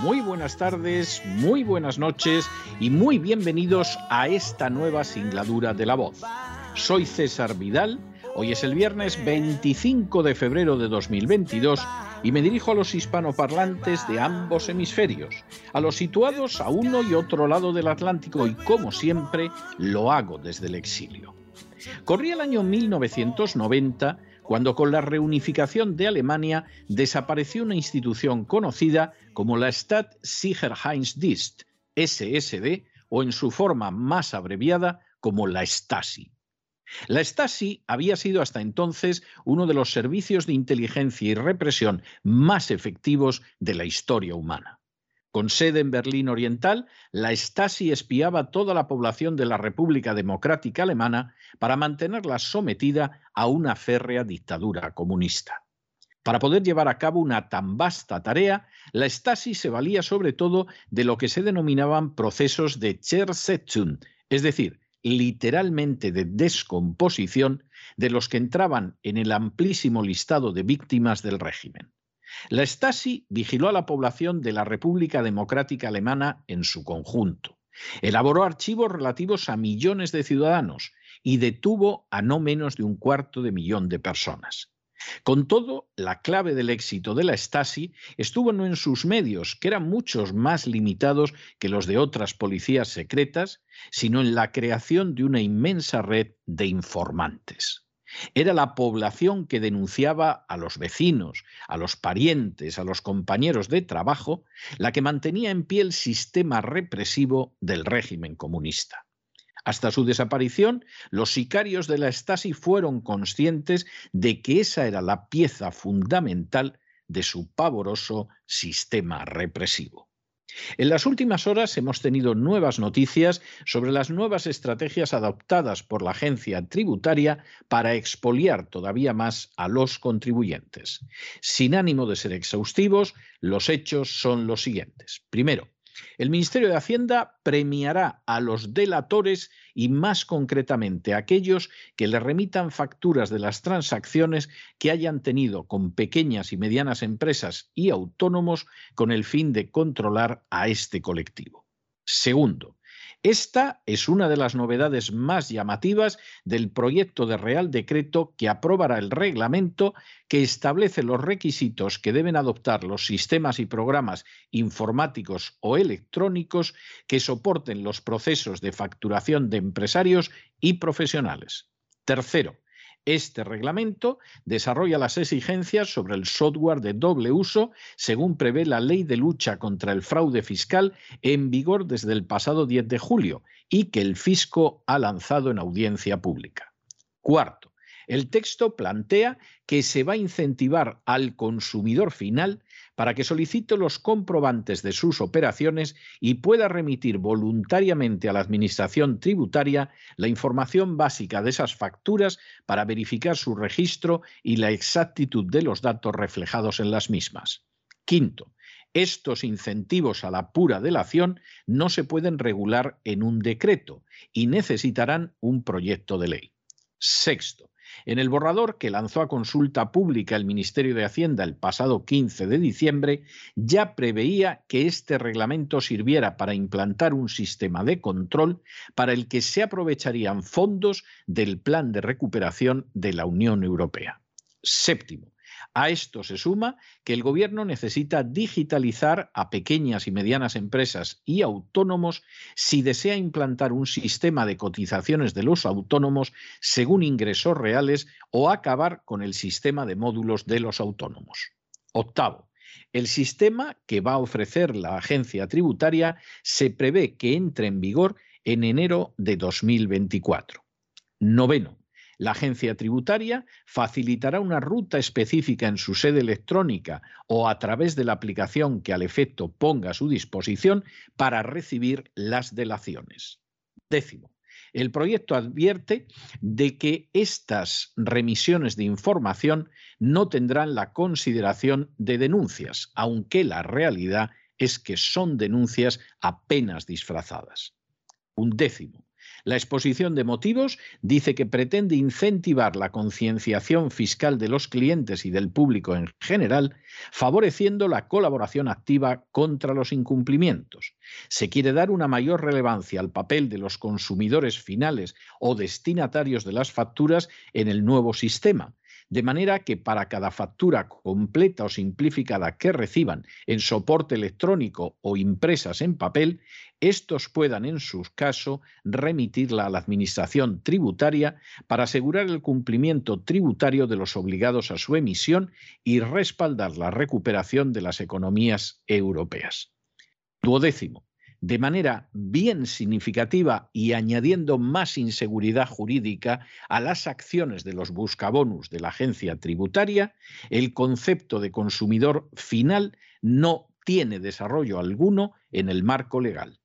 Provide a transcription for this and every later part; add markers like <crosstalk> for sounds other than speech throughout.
muy buenas tardes, muy buenas noches y muy bienvenidos a esta nueva singladura de la voz. Soy César Vidal, hoy es el viernes 25 de febrero de 2022 y me dirijo a los hispanoparlantes de ambos hemisferios, a los situados a uno y otro lado del Atlántico y como siempre lo hago desde el exilio. Corría el año 1990 cuando con la reunificación de Alemania desapareció una institución conocida como la Staatssicherheitsdienst, SSD, o en su forma más abreviada como la Stasi. La Stasi había sido hasta entonces uno de los servicios de inteligencia y represión más efectivos de la historia humana. Con sede en Berlín Oriental, la Stasi espiaba toda la población de la República Democrática Alemana para mantenerla sometida a una férrea dictadura comunista. Para poder llevar a cabo una tan vasta tarea, la Stasi se valía sobre todo de lo que se denominaban procesos de Zersetzung, es decir, literalmente de descomposición de los que entraban en el amplísimo listado de víctimas del régimen. La Stasi vigiló a la población de la República Democrática Alemana en su conjunto. Elaboró archivos relativos a millones de ciudadanos y detuvo a no menos de un cuarto de millón de personas. Con todo, la clave del éxito de la Stasi estuvo no en sus medios, que eran muchos más limitados que los de otras policías secretas, sino en la creación de una inmensa red de informantes. Era la población que denunciaba a los vecinos, a los parientes, a los compañeros de trabajo, la que mantenía en pie el sistema represivo del régimen comunista. Hasta su desaparición, los sicarios de la Stasi fueron conscientes de que esa era la pieza fundamental de su pavoroso sistema represivo. En las últimas horas hemos tenido nuevas noticias sobre las nuevas estrategias adoptadas por la agencia tributaria para expoliar todavía más a los contribuyentes. Sin ánimo de ser exhaustivos, los hechos son los siguientes. Primero, el Ministerio de Hacienda premiará a los delatores y más concretamente a aquellos que le remitan facturas de las transacciones que hayan tenido con pequeñas y medianas empresas y autónomos con el fin de controlar a este colectivo. Segundo, esta es una de las novedades más llamativas del proyecto de Real Decreto que aprobará el reglamento que establece los requisitos que deben adoptar los sistemas y programas informáticos o electrónicos que soporten los procesos de facturación de empresarios y profesionales. Tercero, este reglamento desarrolla las exigencias sobre el software de doble uso según prevé la Ley de Lucha contra el Fraude Fiscal en vigor desde el pasado 10 de julio y que el fisco ha lanzado en audiencia pública. Cuarto, el texto plantea que se va a incentivar al consumidor final para que solicite los comprobantes de sus operaciones y pueda remitir voluntariamente a la Administración tributaria la información básica de esas facturas para verificar su registro y la exactitud de los datos reflejados en las mismas. Quinto, estos incentivos a la pura delación no se pueden regular en un decreto y necesitarán un proyecto de ley. Sexto, en el borrador que lanzó a consulta pública el Ministerio de Hacienda el pasado 15 de diciembre, ya preveía que este reglamento sirviera para implantar un sistema de control para el que se aprovecharían fondos del Plan de Recuperación de la Unión Europea. Séptimo, A esto se suma que el Gobierno necesita digitalizar a pequeñas y medianas empresas y autónomos si desea implantar un sistema de cotizaciones de los autónomos según ingresos reales o acabar con el sistema de módulos de los autónomos. Octavo, el sistema que va a ofrecer la agencia tributaria se prevé que entre en vigor en enero de 2024. Noveno, la agencia tributaria facilitará una ruta específica en su sede electrónica o a través de la aplicación que al efecto ponga a su disposición para recibir las delaciones. Décimo. El proyecto advierte de que estas remisiones de información no tendrán la consideración de denuncias, aunque la realidad es que son denuncias apenas disfrazadas. Un décimo. La exposición de motivos dice que pretende incentivar la concienciación fiscal de los clientes y del público en general, favoreciendo la colaboración activa contra los incumplimientos. Se quiere dar una mayor relevancia al papel de los consumidores finales o destinatarios de las facturas en el nuevo sistema de manera que para cada factura completa o simplificada que reciban en soporte electrónico o impresas en papel, estos puedan en su caso remitirla a la Administración tributaria para asegurar el cumplimiento tributario de los obligados a su emisión y respaldar la recuperación de las economías europeas. Duodécimo de manera bien significativa y añadiendo más inseguridad jurídica a las acciones de los buscabonus de la agencia tributaria, el concepto de consumidor final no tiene desarrollo alguno en el marco legal.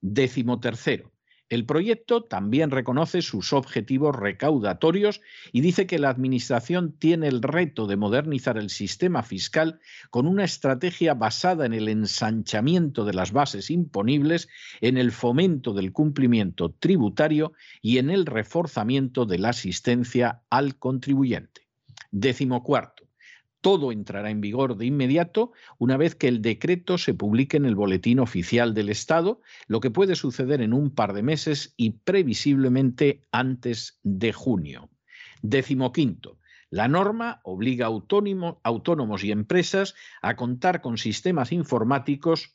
Décimo tercero, el proyecto también reconoce sus objetivos recaudatorios y dice que la Administración tiene el reto de modernizar el sistema fiscal con una estrategia basada en el ensanchamiento de las bases imponibles, en el fomento del cumplimiento tributario y en el reforzamiento de la asistencia al contribuyente. Décimo cuarto todo entrará en vigor de inmediato una vez que el decreto se publique en el Boletín Oficial del Estado, lo que puede suceder en un par de meses y previsiblemente antes de junio. Décimo quinto. La norma obliga a autónomos y empresas a contar con sistemas informáticos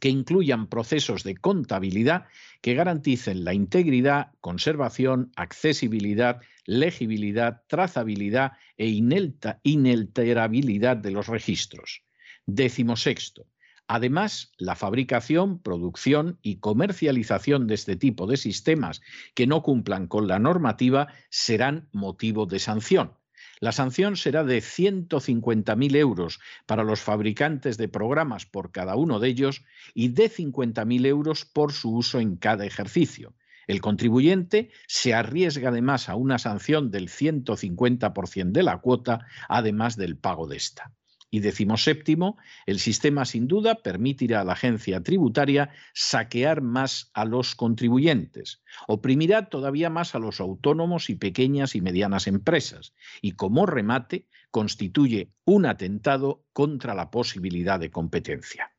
que incluyan procesos de contabilidad que garanticen la integridad, conservación, accesibilidad, legibilidad, trazabilidad e inalterabilidad de los registros. Décimo sexto. Además, la fabricación, producción y comercialización de este tipo de sistemas que no cumplan con la normativa serán motivo de sanción. La sanción será de 150.000 euros para los fabricantes de programas por cada uno de ellos y de 50.000 euros por su uso en cada ejercicio. El contribuyente se arriesga además a una sanción del 150% de la cuota, además del pago de esta. Y decimos séptimo, el sistema sin duda permitirá a la agencia tributaria saquear más a los contribuyentes, oprimirá todavía más a los autónomos y pequeñas y medianas empresas, y como remate constituye un atentado contra la posibilidad de competencia.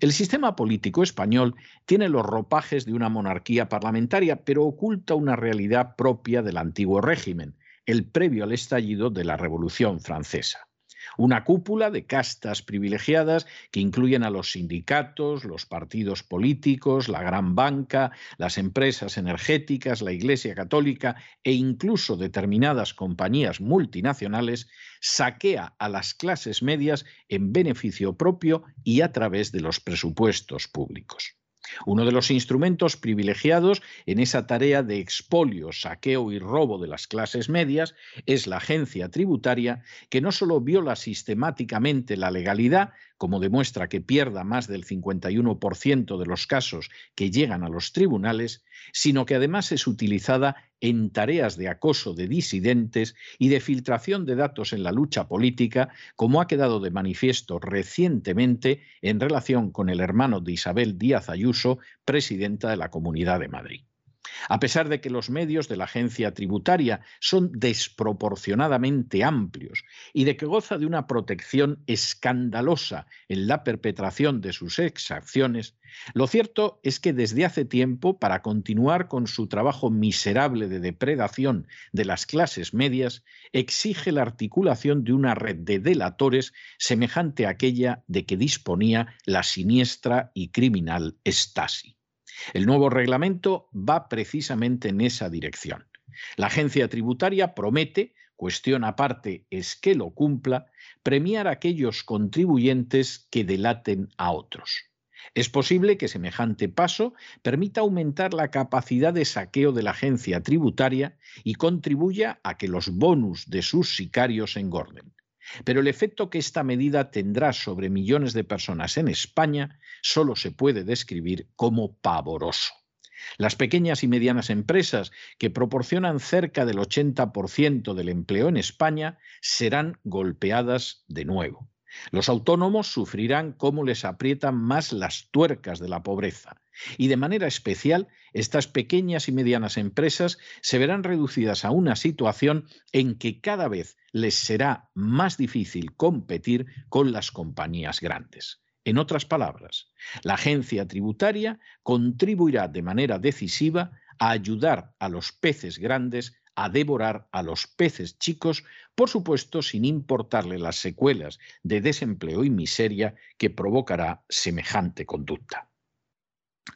El sistema político español tiene los ropajes de una monarquía parlamentaria, pero oculta una realidad propia del antiguo régimen, el previo al estallido de la Revolución Francesa. Una cúpula de castas privilegiadas que incluyen a los sindicatos, los partidos políticos, la gran banca, las empresas energéticas, la Iglesia Católica e incluso determinadas compañías multinacionales, saquea a las clases medias en beneficio propio y a través de los presupuestos públicos. Uno de los instrumentos privilegiados en esa tarea de expolio, saqueo y robo de las clases medias es la agencia tributaria, que no solo viola sistemáticamente la legalidad, como demuestra que pierda más del 51% de los casos que llegan a los tribunales, sino que además es utilizada en tareas de acoso de disidentes y de filtración de datos en la lucha política, como ha quedado de manifiesto recientemente en relación con el hermano de Isabel Díaz Ayuso, presidenta de la Comunidad de Madrid. A pesar de que los medios de la agencia tributaria son desproporcionadamente amplios y de que goza de una protección escandalosa en la perpetración de sus exacciones, lo cierto es que desde hace tiempo, para continuar con su trabajo miserable de depredación de las clases medias, exige la articulación de una red de delatores semejante a aquella de que disponía la siniestra y criminal Stasi. El nuevo reglamento va precisamente en esa dirección. La agencia tributaria promete, cuestión aparte es que lo cumpla, premiar a aquellos contribuyentes que delaten a otros. Es posible que semejante paso permita aumentar la capacidad de saqueo de la agencia tributaria y contribuya a que los bonus de sus sicarios engorden. Pero el efecto que esta medida tendrá sobre millones de personas en España solo se puede describir como pavoroso. Las pequeñas y medianas empresas, que proporcionan cerca del 80% del empleo en España, serán golpeadas de nuevo. Los autónomos sufrirán cómo les aprietan más las tuercas de la pobreza. Y de manera especial, estas pequeñas y medianas empresas se verán reducidas a una situación en que cada vez les será más difícil competir con las compañías grandes. En otras palabras, la agencia tributaria contribuirá de manera decisiva a ayudar a los peces grandes a devorar a los peces chicos, por supuesto sin importarle las secuelas de desempleo y miseria que provocará semejante conducta.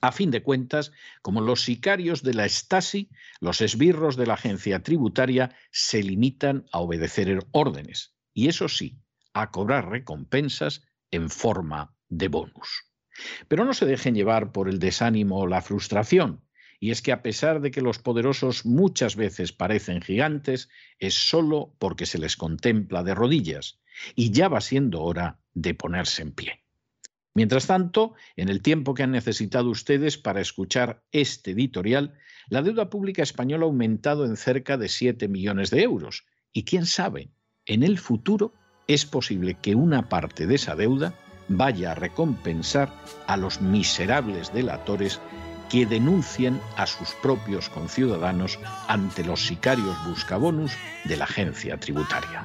A fin de cuentas, como los sicarios de la Stasi, los esbirros de la agencia tributaria se limitan a obedecer órdenes, y eso sí, a cobrar recompensas en forma de bonus. Pero no se dejen llevar por el desánimo o la frustración, y es que a pesar de que los poderosos muchas veces parecen gigantes, es solo porque se les contempla de rodillas, y ya va siendo hora de ponerse en pie. Mientras tanto, en el tiempo que han necesitado ustedes para escuchar este editorial, la deuda pública española ha aumentado en cerca de 7 millones de euros. Y quién sabe, en el futuro es posible que una parte de esa deuda vaya a recompensar a los miserables delatores que denuncien a sus propios conciudadanos ante los sicarios buscabonus de la agencia tributaria.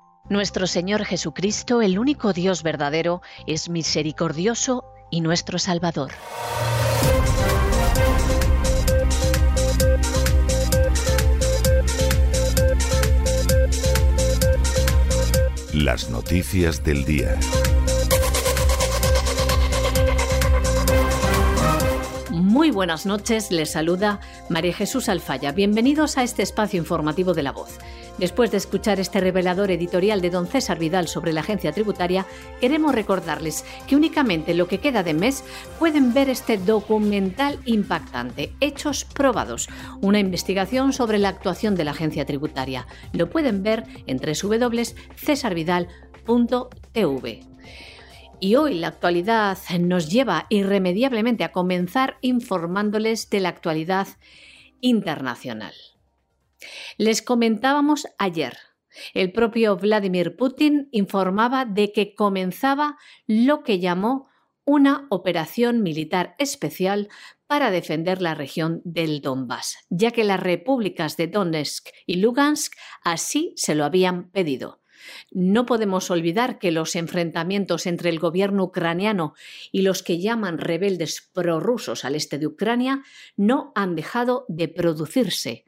Nuestro Señor Jesucristo, el único Dios verdadero, es misericordioso y nuestro Salvador. Las noticias del día. Muy buenas noches, les saluda María Jesús Alfaya. Bienvenidos a este espacio informativo de la voz. Después de escuchar este revelador editorial de don César Vidal sobre la agencia tributaria, queremos recordarles que únicamente lo que queda de mes pueden ver este documental impactante, Hechos Probados, una investigación sobre la actuación de la agencia tributaria. Lo pueden ver en www.cesarvidal.tv. Y hoy la actualidad nos lleva irremediablemente a comenzar informándoles de la actualidad internacional. Les comentábamos ayer, el propio Vladimir Putin informaba de que comenzaba lo que llamó una operación militar especial para defender la región del Donbass, ya que las repúblicas de Donetsk y Lugansk así se lo habían pedido. No podemos olvidar que los enfrentamientos entre el gobierno ucraniano y los que llaman rebeldes prorrusos al este de Ucrania no han dejado de producirse.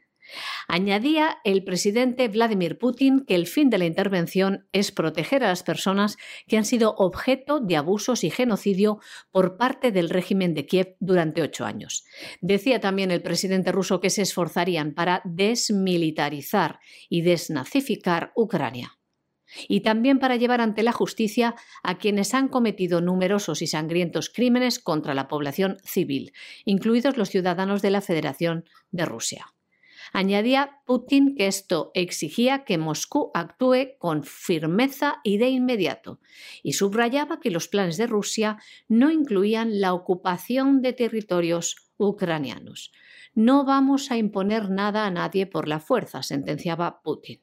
Añadía el presidente Vladimir Putin que el fin de la intervención es proteger a las personas que han sido objeto de abusos y genocidio por parte del régimen de Kiev durante ocho años. Decía también el presidente ruso que se esforzarían para desmilitarizar y desnazificar Ucrania y también para llevar ante la justicia a quienes han cometido numerosos y sangrientos crímenes contra la población civil, incluidos los ciudadanos de la Federación de Rusia. Añadía Putin que esto exigía que Moscú actúe con firmeza y de inmediato, y subrayaba que los planes de Rusia no incluían la ocupación de territorios ucranianos. No vamos a imponer nada a nadie por la fuerza, sentenciaba Putin.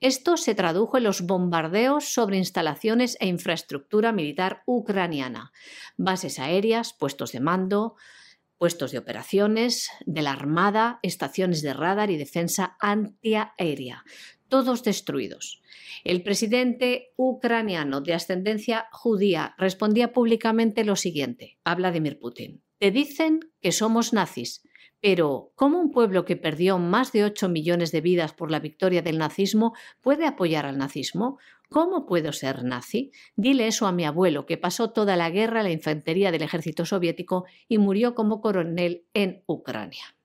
Esto se tradujo en los bombardeos sobre instalaciones e infraestructura militar ucraniana, bases aéreas, puestos de mando, puestos de operaciones de la Armada, estaciones de radar y defensa antiaérea, todos destruidos. El presidente ucraniano de ascendencia judía respondía públicamente lo siguiente a Vladimir Putin. Te dicen que somos nazis, pero, ¿cómo un pueblo que perdió más de 8 millones de vidas por la victoria del nazismo puede apoyar al nazismo? ¿Cómo puedo ser nazi? Dile eso a mi abuelo, que pasó toda la guerra en la infantería del ejército soviético y murió como coronel en Ucrania.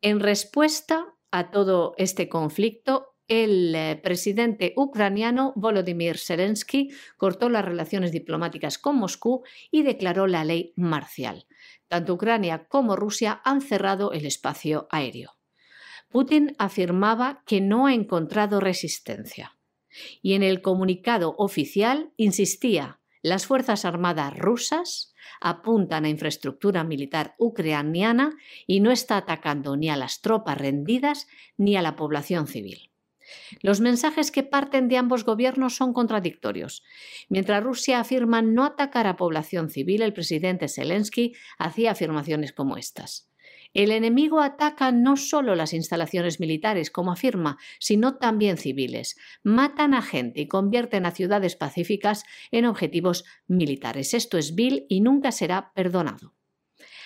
En respuesta a todo este conflicto, el eh, presidente ucraniano Volodymyr Zelensky cortó las relaciones diplomáticas con Moscú y declaró la ley marcial. Tanto Ucrania como Rusia han cerrado el espacio aéreo. Putin afirmaba que no ha encontrado resistencia. Y en el comunicado oficial insistía, las Fuerzas Armadas rusas apuntan a infraestructura militar ucraniana y no está atacando ni a las tropas rendidas ni a la población civil. Los mensajes que parten de ambos gobiernos son contradictorios. Mientras Rusia afirma no atacar a población civil, el presidente Zelensky hacía afirmaciones como estas. El enemigo ataca no solo las instalaciones militares, como afirma, sino también civiles. Matan a gente y convierten a ciudades pacíficas en objetivos militares. Esto es vil y nunca será perdonado.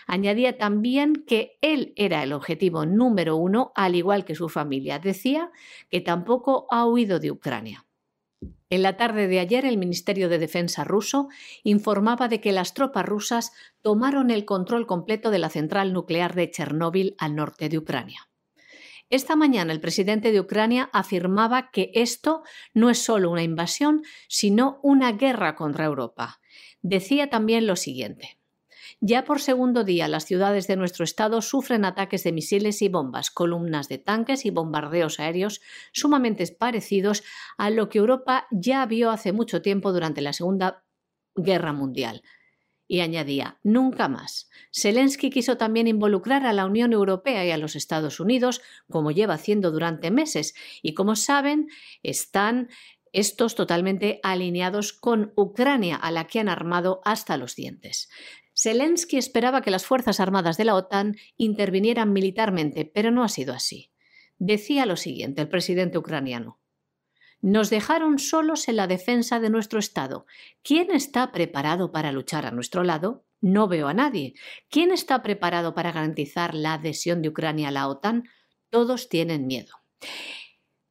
Añadía también que él era el objetivo número uno, al igual que su familia. Decía que tampoco ha huido de Ucrania. En la tarde de ayer, el Ministerio de Defensa ruso informaba de que las tropas rusas tomaron el control completo de la central nuclear de Chernóbil al norte de Ucrania. Esta mañana el presidente de Ucrania afirmaba que esto no es solo una invasión, sino una guerra contra Europa. Decía también lo siguiente. Ya por segundo día las ciudades de nuestro estado sufren ataques de misiles y bombas, columnas de tanques y bombardeos aéreos sumamente parecidos a lo que Europa ya vio hace mucho tiempo durante la Segunda Guerra Mundial. Y añadía, nunca más. Zelensky quiso también involucrar a la Unión Europea y a los Estados Unidos, como lleva haciendo durante meses, y como saben, están estos totalmente alineados con Ucrania, a la que han armado hasta los dientes. Zelensky esperaba que las Fuerzas Armadas de la OTAN intervinieran militarmente, pero no ha sido así. Decía lo siguiente el presidente ucraniano. Nos dejaron solos en la defensa de nuestro Estado. ¿Quién está preparado para luchar a nuestro lado? No veo a nadie. ¿Quién está preparado para garantizar la adhesión de Ucrania a la OTAN? Todos tienen miedo.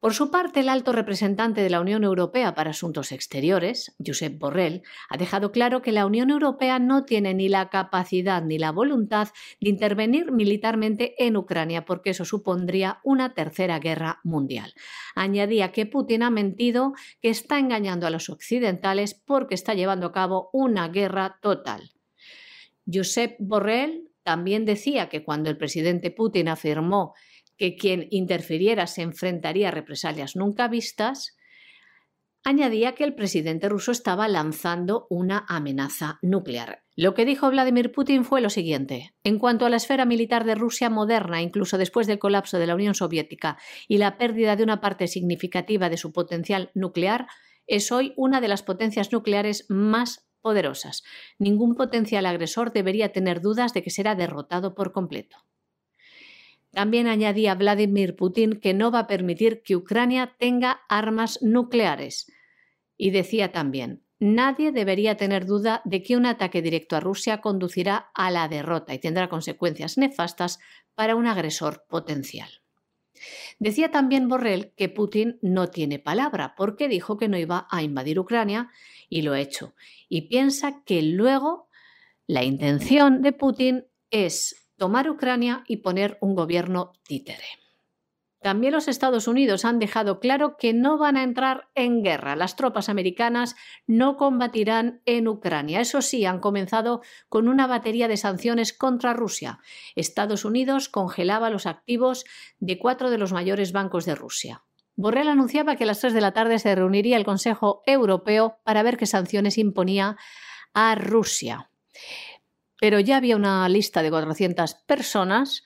Por su parte, el alto representante de la Unión Europea para Asuntos Exteriores, Josep Borrell, ha dejado claro que la Unión Europea no tiene ni la capacidad ni la voluntad de intervenir militarmente en Ucrania, porque eso supondría una tercera guerra mundial. Añadía que Putin ha mentido, que está engañando a los occidentales porque está llevando a cabo una guerra total. Josep Borrell también decía que cuando el presidente Putin afirmó que quien interfiriera se enfrentaría a represalias nunca vistas, añadía que el presidente ruso estaba lanzando una amenaza nuclear. Lo que dijo Vladimir Putin fue lo siguiente. En cuanto a la esfera militar de Rusia moderna, incluso después del colapso de la Unión Soviética y la pérdida de una parte significativa de su potencial nuclear, es hoy una de las potencias nucleares más poderosas. Ningún potencial agresor debería tener dudas de que será derrotado por completo. También añadía Vladimir Putin que no va a permitir que Ucrania tenga armas nucleares. Y decía también, nadie debería tener duda de que un ataque directo a Rusia conducirá a la derrota y tendrá consecuencias nefastas para un agresor potencial. Decía también Borrell que Putin no tiene palabra porque dijo que no iba a invadir Ucrania y lo ha hecho. Y piensa que luego la intención de Putin es tomar Ucrania y poner un gobierno títere. También los Estados Unidos han dejado claro que no van a entrar en guerra. Las tropas americanas no combatirán en Ucrania. Eso sí, han comenzado con una batería de sanciones contra Rusia. Estados Unidos congelaba los activos de cuatro de los mayores bancos de Rusia. Borrell anunciaba que a las 3 de la tarde se reuniría el Consejo Europeo para ver qué sanciones imponía a Rusia. Pero ya había una lista de 400 personas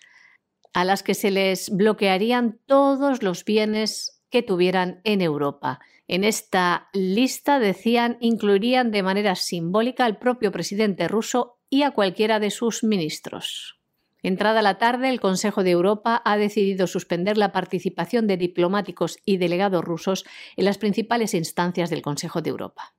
a las que se les bloquearían todos los bienes que tuvieran en Europa. En esta lista, decían, incluirían de manera simbólica al propio presidente ruso y a cualquiera de sus ministros. Entrada la tarde, el Consejo de Europa ha decidido suspender la participación de diplomáticos y delegados rusos en las principales instancias del Consejo de Europa.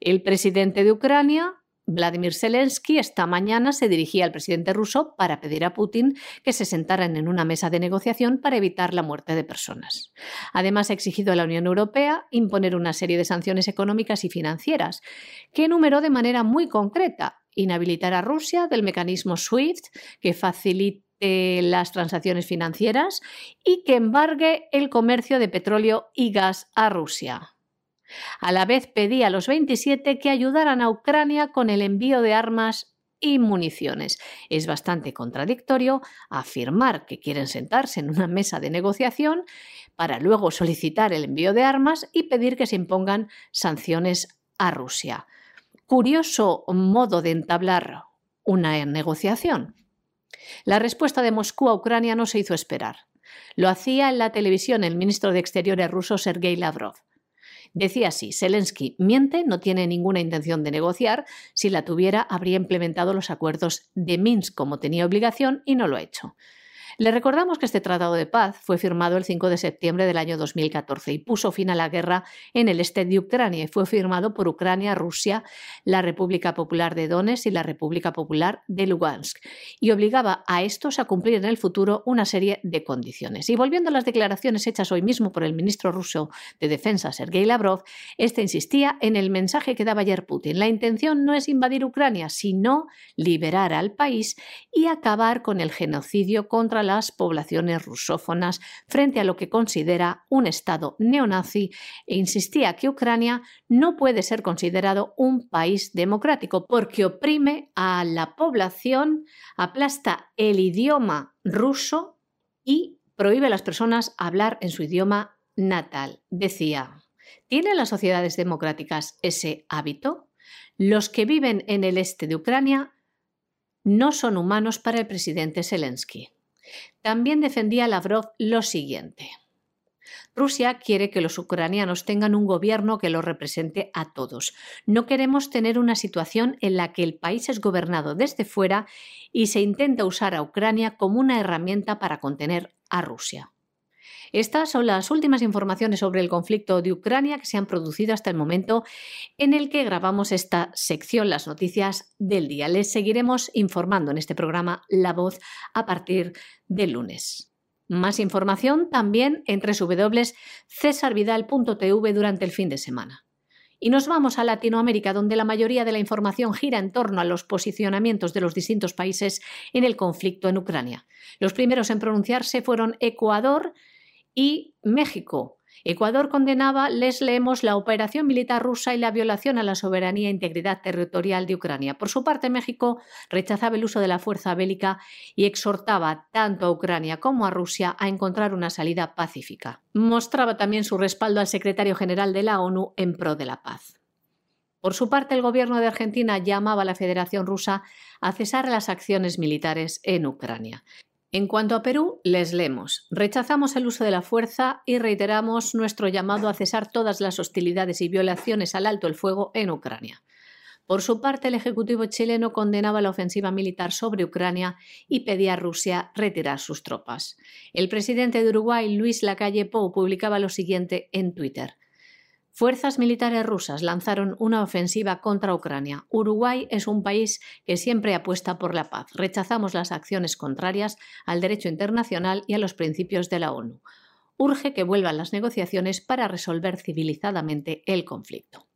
El presidente de Ucrania Vladimir Zelensky esta mañana se dirigía al presidente ruso para pedir a Putin que se sentaran en una mesa de negociación para evitar la muerte de personas. Además, ha exigido a la Unión Europea imponer una serie de sanciones económicas y financieras, que enumeró de manera muy concreta inhabilitar a Rusia del mecanismo SWIFT, que facilite las transacciones financieras y que embargue el comercio de petróleo y gas a Rusia. A la vez pedía a los 27 que ayudaran a Ucrania con el envío de armas y municiones. Es bastante contradictorio afirmar que quieren sentarse en una mesa de negociación para luego solicitar el envío de armas y pedir que se impongan sanciones a Rusia. Curioso modo de entablar una negociación. La respuesta de Moscú a Ucrania no se hizo esperar. Lo hacía en la televisión el ministro de Exteriores ruso Sergei Lavrov. Decía así, Zelensky miente, no tiene ninguna intención de negociar, si la tuviera habría implementado los acuerdos de Minsk como tenía obligación y no lo ha hecho. Le recordamos que este tratado de paz fue firmado el 5 de septiembre del año 2014 y puso fin a la guerra en el este de Ucrania fue firmado por Ucrania, Rusia, la República Popular de Donetsk y la República Popular de Lugansk y obligaba a estos a cumplir en el futuro una serie de condiciones. Y volviendo a las declaraciones hechas hoy mismo por el ministro ruso de Defensa, Sergei Lavrov, este insistía en el mensaje que daba ayer Putin. La intención no es invadir Ucrania, sino liberar al país y acabar con el genocidio contra las poblaciones rusófonas frente a lo que considera un Estado neonazi e insistía que Ucrania no puede ser considerado un país democrático porque oprime a la población, aplasta el idioma ruso y prohíbe a las personas hablar en su idioma natal. Decía, ¿tienen las sociedades democráticas ese hábito? Los que viven en el este de Ucrania no son humanos para el presidente Zelensky. También defendía Lavrov lo siguiente. Rusia quiere que los ucranianos tengan un gobierno que los represente a todos. No queremos tener una situación en la que el país es gobernado desde fuera y se intenta usar a Ucrania como una herramienta para contener a Rusia. Estas son las últimas informaciones sobre el conflicto de Ucrania que se han producido hasta el momento en el que grabamos esta sección, las noticias del día. Les seguiremos informando en este programa La Voz a partir del lunes. Más información también en www.cesarvidal.tv durante el fin de semana. Y nos vamos a Latinoamérica, donde la mayoría de la información gira en torno a los posicionamientos de los distintos países en el conflicto en Ucrania. Los primeros en pronunciarse fueron Ecuador, y México. Ecuador condenaba, les leemos, la operación militar rusa y la violación a la soberanía e integridad territorial de Ucrania. Por su parte, México rechazaba el uso de la fuerza bélica y exhortaba tanto a Ucrania como a Rusia a encontrar una salida pacífica. Mostraba también su respaldo al secretario general de la ONU en pro de la paz. Por su parte, el gobierno de Argentina llamaba a la Federación Rusa a cesar las acciones militares en Ucrania. En cuanto a Perú, les leemos. Rechazamos el uso de la fuerza y reiteramos nuestro llamado a cesar todas las hostilidades y violaciones al alto el fuego en Ucrania. Por su parte, el Ejecutivo chileno condenaba la ofensiva militar sobre Ucrania y pedía a Rusia retirar sus tropas. El presidente de Uruguay, Luis Lacalle Pou, publicaba lo siguiente en Twitter. Fuerzas militares rusas lanzaron una ofensiva contra Ucrania. Uruguay es un país que siempre apuesta por la paz. Rechazamos las acciones contrarias al derecho internacional y a los principios de la ONU. Urge que vuelvan las negociaciones para resolver civilizadamente el conflicto.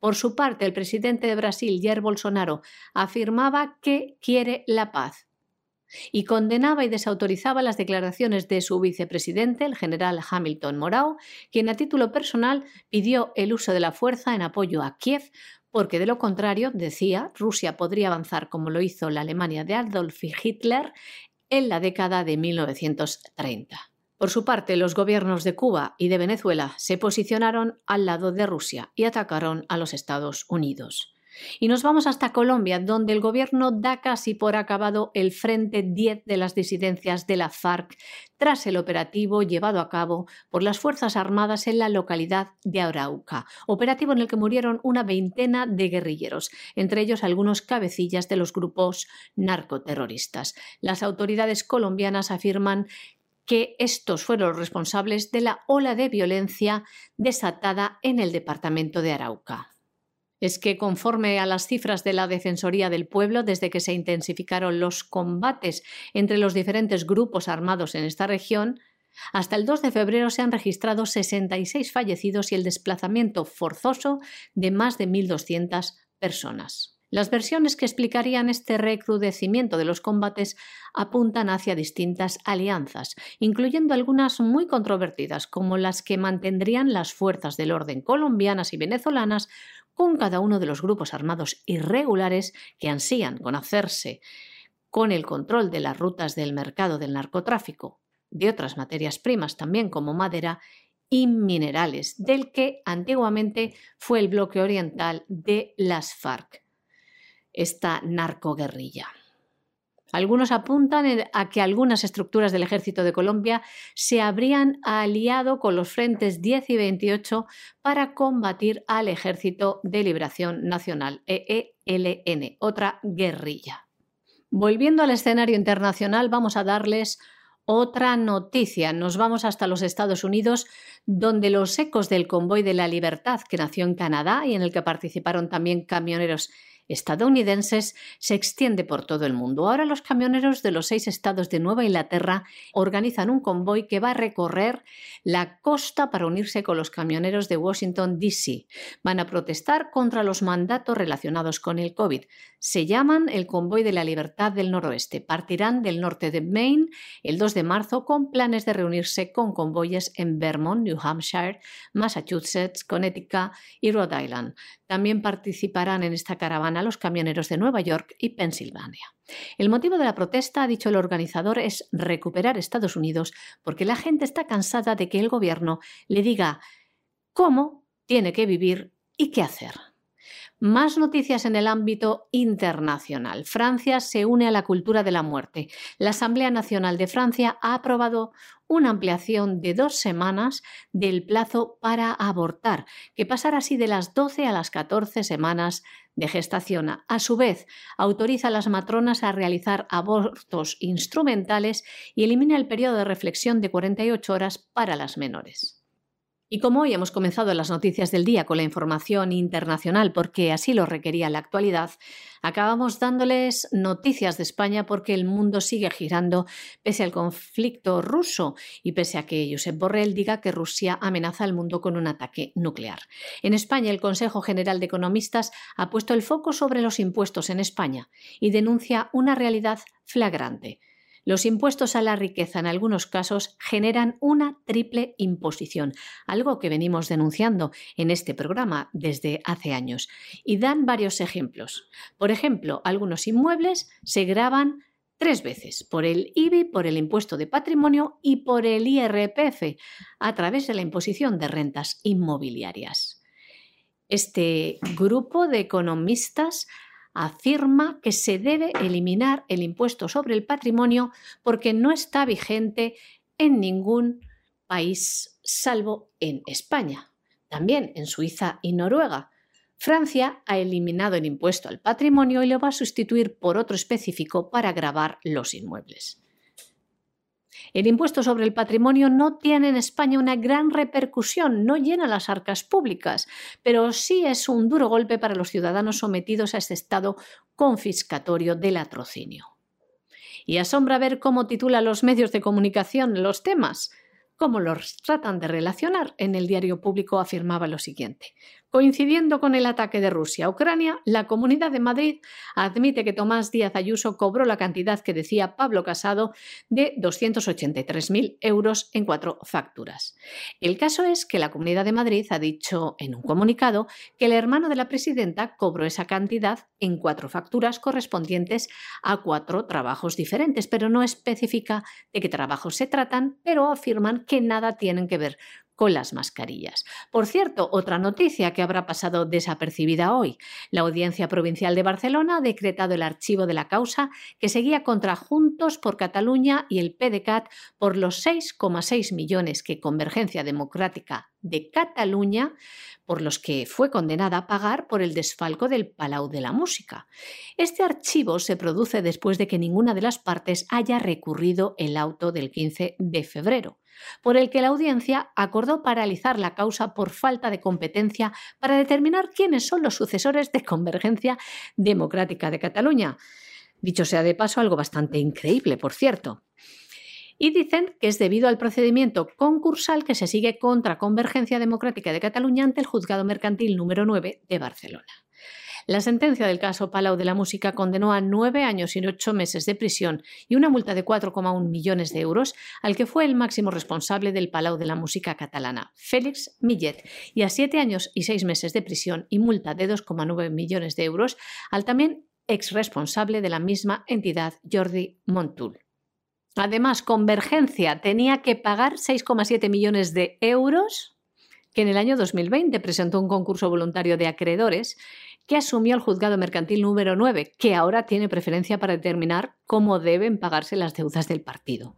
Por su parte, el presidente de Brasil, Jair Bolsonaro, afirmaba que quiere la paz. Y condenaba y desautorizaba las declaraciones de su vicepresidente, el general Hamilton Morau, quien a título personal pidió el uso de la fuerza en apoyo a Kiev porque de lo contrario, decía, Rusia podría avanzar como lo hizo la Alemania de Adolf Hitler en la década de 1930. Por su parte, los gobiernos de Cuba y de Venezuela se posicionaron al lado de Rusia y atacaron a los Estados Unidos. Y nos vamos hasta Colombia, donde el gobierno da casi por acabado el Frente 10 de las disidencias de la FARC tras el operativo llevado a cabo por las Fuerzas Armadas en la localidad de Arauca, operativo en el que murieron una veintena de guerrilleros, entre ellos algunos cabecillas de los grupos narcoterroristas. Las autoridades colombianas afirman que estos fueron los responsables de la ola de violencia desatada en el departamento de Arauca es que conforme a las cifras de la Defensoría del Pueblo, desde que se intensificaron los combates entre los diferentes grupos armados en esta región, hasta el 2 de febrero se han registrado 66 fallecidos y el desplazamiento forzoso de más de 1.200 personas. Las versiones que explicarían este recrudecimiento de los combates apuntan hacia distintas alianzas, incluyendo algunas muy controvertidas, como las que mantendrían las fuerzas del orden colombianas y venezolanas con cada uno de los grupos armados irregulares que ansían con hacerse con el control de las rutas del mercado del narcotráfico, de otras materias primas también como madera y minerales, del que antiguamente fue el bloque oriental de las FARC, esta narcoguerrilla. Algunos apuntan a que algunas estructuras del ejército de Colombia se habrían aliado con los frentes 10 y 28 para combatir al Ejército de Liberación Nacional, EELN, otra guerrilla. Volviendo al escenario internacional, vamos a darles otra noticia. Nos vamos hasta los Estados Unidos, donde los ecos del convoy de la libertad que nació en Canadá y en el que participaron también camioneros estadounidenses se extiende por todo el mundo. Ahora los camioneros de los seis estados de Nueva Inglaterra organizan un convoy que va a recorrer la costa para unirse con los camioneros de Washington, D.C. Van a protestar contra los mandatos relacionados con el COVID. Se llaman el Convoy de la Libertad del Noroeste. Partirán del norte de Maine el 2 de marzo con planes de reunirse con convoyes en Vermont, New Hampshire, Massachusetts, Connecticut y Rhode Island. También participarán en esta caravana los camioneros de Nueva York y Pensilvania. El motivo de la protesta, ha dicho el organizador, es recuperar Estados Unidos porque la gente está cansada de que el gobierno le diga cómo tiene que vivir y qué hacer. Más noticias en el ámbito internacional. Francia se une a la cultura de la muerte. La Asamblea Nacional de Francia ha aprobado una ampliación de dos semanas del plazo para abortar, que pasará así de las 12 a las 14 semanas de gestación. A su vez, autoriza a las matronas a realizar abortos instrumentales y elimina el periodo de reflexión de 48 horas para las menores. Y como hoy hemos comenzado las noticias del día con la información internacional porque así lo requería la actualidad, acabamos dándoles noticias de España porque el mundo sigue girando pese al conflicto ruso y pese a que Josep Borrell diga que Rusia amenaza al mundo con un ataque nuclear. En España, el Consejo General de Economistas ha puesto el foco sobre los impuestos en España y denuncia una realidad flagrante los impuestos a la riqueza en algunos casos generan una triple imposición, algo que venimos denunciando en este programa desde hace años. Y dan varios ejemplos. Por ejemplo, algunos inmuebles se graban tres veces, por el IBI, por el impuesto de patrimonio y por el IRPF, a través de la imposición de rentas inmobiliarias. Este grupo de economistas afirma que se debe eliminar el impuesto sobre el patrimonio porque no está vigente en ningún país salvo en España, también en Suiza y Noruega. Francia ha eliminado el impuesto al patrimonio y lo va a sustituir por otro específico para grabar los inmuebles. El impuesto sobre el patrimonio no tiene en España una gran repercusión, no llena las arcas públicas, pero sí es un duro golpe para los ciudadanos sometidos a este estado confiscatorio del latrocinio. Y asombra ver cómo titulan los medios de comunicación los temas, cómo los tratan de relacionar. En el diario público afirmaba lo siguiente. Coincidiendo con el ataque de Rusia a Ucrania, la Comunidad de Madrid admite que Tomás Díaz Ayuso cobró la cantidad que decía Pablo Casado de 283.000 euros en cuatro facturas. El caso es que la Comunidad de Madrid ha dicho en un comunicado que el hermano de la presidenta cobró esa cantidad en cuatro facturas correspondientes a cuatro trabajos diferentes, pero no especifica de qué trabajos se tratan, pero afirman que nada tienen que ver con las mascarillas. Por cierto, otra noticia que habrá pasado desapercibida hoy. La Audiencia Provincial de Barcelona ha decretado el archivo de la causa que seguía contra Juntos por Cataluña y el PDCAT por los 6,6 millones que Convergencia Democrática de Cataluña por los que fue condenada a pagar por el desfalco del Palau de la Música. Este archivo se produce después de que ninguna de las partes haya recurrido el auto del 15 de febrero por el que la audiencia acordó paralizar la causa por falta de competencia para determinar quiénes son los sucesores de Convergencia Democrática de Cataluña. Dicho sea de paso, algo bastante increíble, por cierto. Y dicen que es debido al procedimiento concursal que se sigue contra Convergencia Democrática de Cataluña ante el Juzgado Mercantil número 9 de Barcelona. La sentencia del caso Palau de la Música condenó a nueve años y ocho meses de prisión y una multa de 4,1 millones de euros al que fue el máximo responsable del Palau de la Música catalana, Félix Millet, y a siete años y seis meses de prisión y multa de 2,9 millones de euros al también ex responsable de la misma entidad, Jordi Montul. Además, Convergencia tenía que pagar 6,7 millones de euros que en el año 2020 presentó un concurso voluntario de acreedores que asumió el juzgado mercantil número 9, que ahora tiene preferencia para determinar cómo deben pagarse las deudas del partido.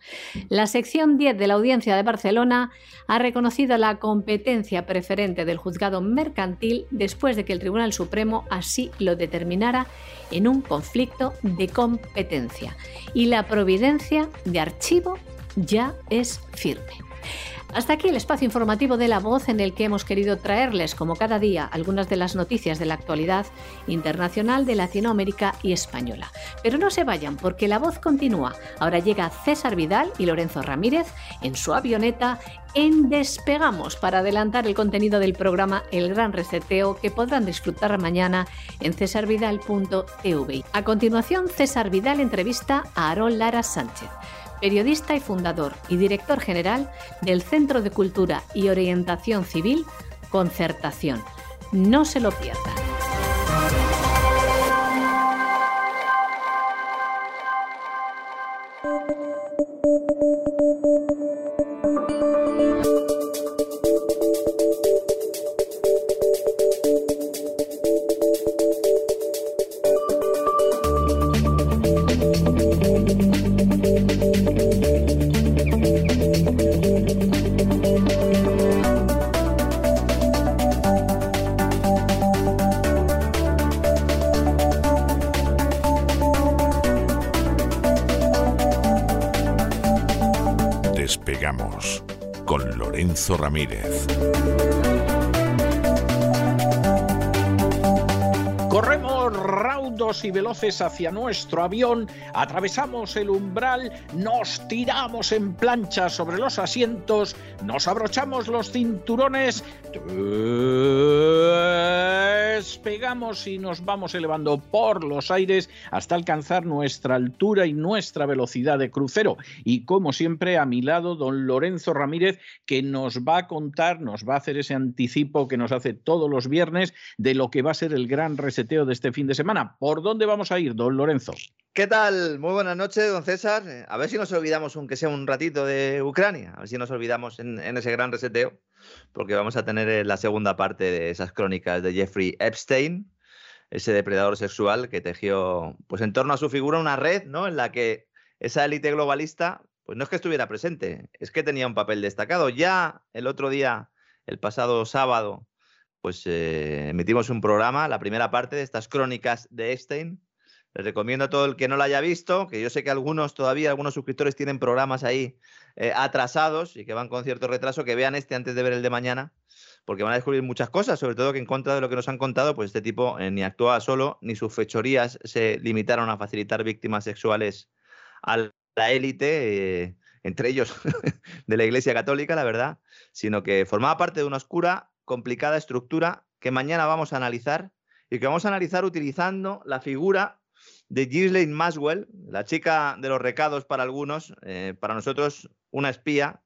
La sección 10 de la Audiencia de Barcelona ha reconocido la competencia preferente del juzgado mercantil después de que el Tribunal Supremo así lo determinara en un conflicto de competencia. Y la providencia de archivo ya es firme. Hasta aquí el espacio informativo de La Voz en el que hemos querido traerles, como cada día, algunas de las noticias de la actualidad internacional de Latinoamérica y española. Pero no se vayan porque La Voz continúa. Ahora llega César Vidal y Lorenzo Ramírez en su avioneta en Despegamos para adelantar el contenido del programa El Gran Reseteo que podrán disfrutar mañana en cesarvidal.tv. A continuación, César Vidal entrevista a Aarón Lara Sánchez periodista y fundador y director general del Centro de Cultura y Orientación Civil, Concertación. No se lo pierdan. Hacia nuestro avión, atravesamos el umbral, nos tiramos en plancha sobre los asientos, nos abrochamos los cinturones, y nos vamos elevando por los aires hasta alcanzar nuestra altura y nuestra velocidad de crucero. Y como siempre, a mi lado, don Lorenzo Ramírez, que nos va a contar, nos va a hacer ese anticipo que nos hace todos los viernes de lo que va a ser el gran reseteo de este fin de semana. ¿Por dónde vamos a ir, don Lorenzo? ¿Qué tal? Muy buenas noches, don César. A ver si nos olvidamos, aunque sea un ratito, de Ucrania. A ver si nos olvidamos en, en ese gran reseteo, porque vamos a tener eh, la segunda parte de esas crónicas de Jeffrey Epstein, ese depredador sexual que tejió, pues en torno a su figura, una red, ¿no? En la que esa élite globalista, pues no es que estuviera presente, es que tenía un papel destacado. Ya el otro día, el pasado sábado, pues eh, emitimos un programa, la primera parte de estas crónicas de Epstein. Les recomiendo a todo el que no lo haya visto, que yo sé que algunos todavía, algunos suscriptores tienen programas ahí eh, atrasados y que van con cierto retraso, que vean este antes de ver el de mañana porque van a descubrir muchas cosas, sobre todo que en contra de lo que nos han contado, pues este tipo eh, ni actuaba solo, ni sus fechorías se limitaron a facilitar víctimas sexuales a la élite, eh, entre ellos <laughs> de la Iglesia Católica, la verdad, sino que formaba parte de una oscura, complicada estructura que mañana vamos a analizar y que vamos a analizar utilizando la figura de Ghislaine Maswell, la chica de los recados para algunos, eh, para nosotros una espía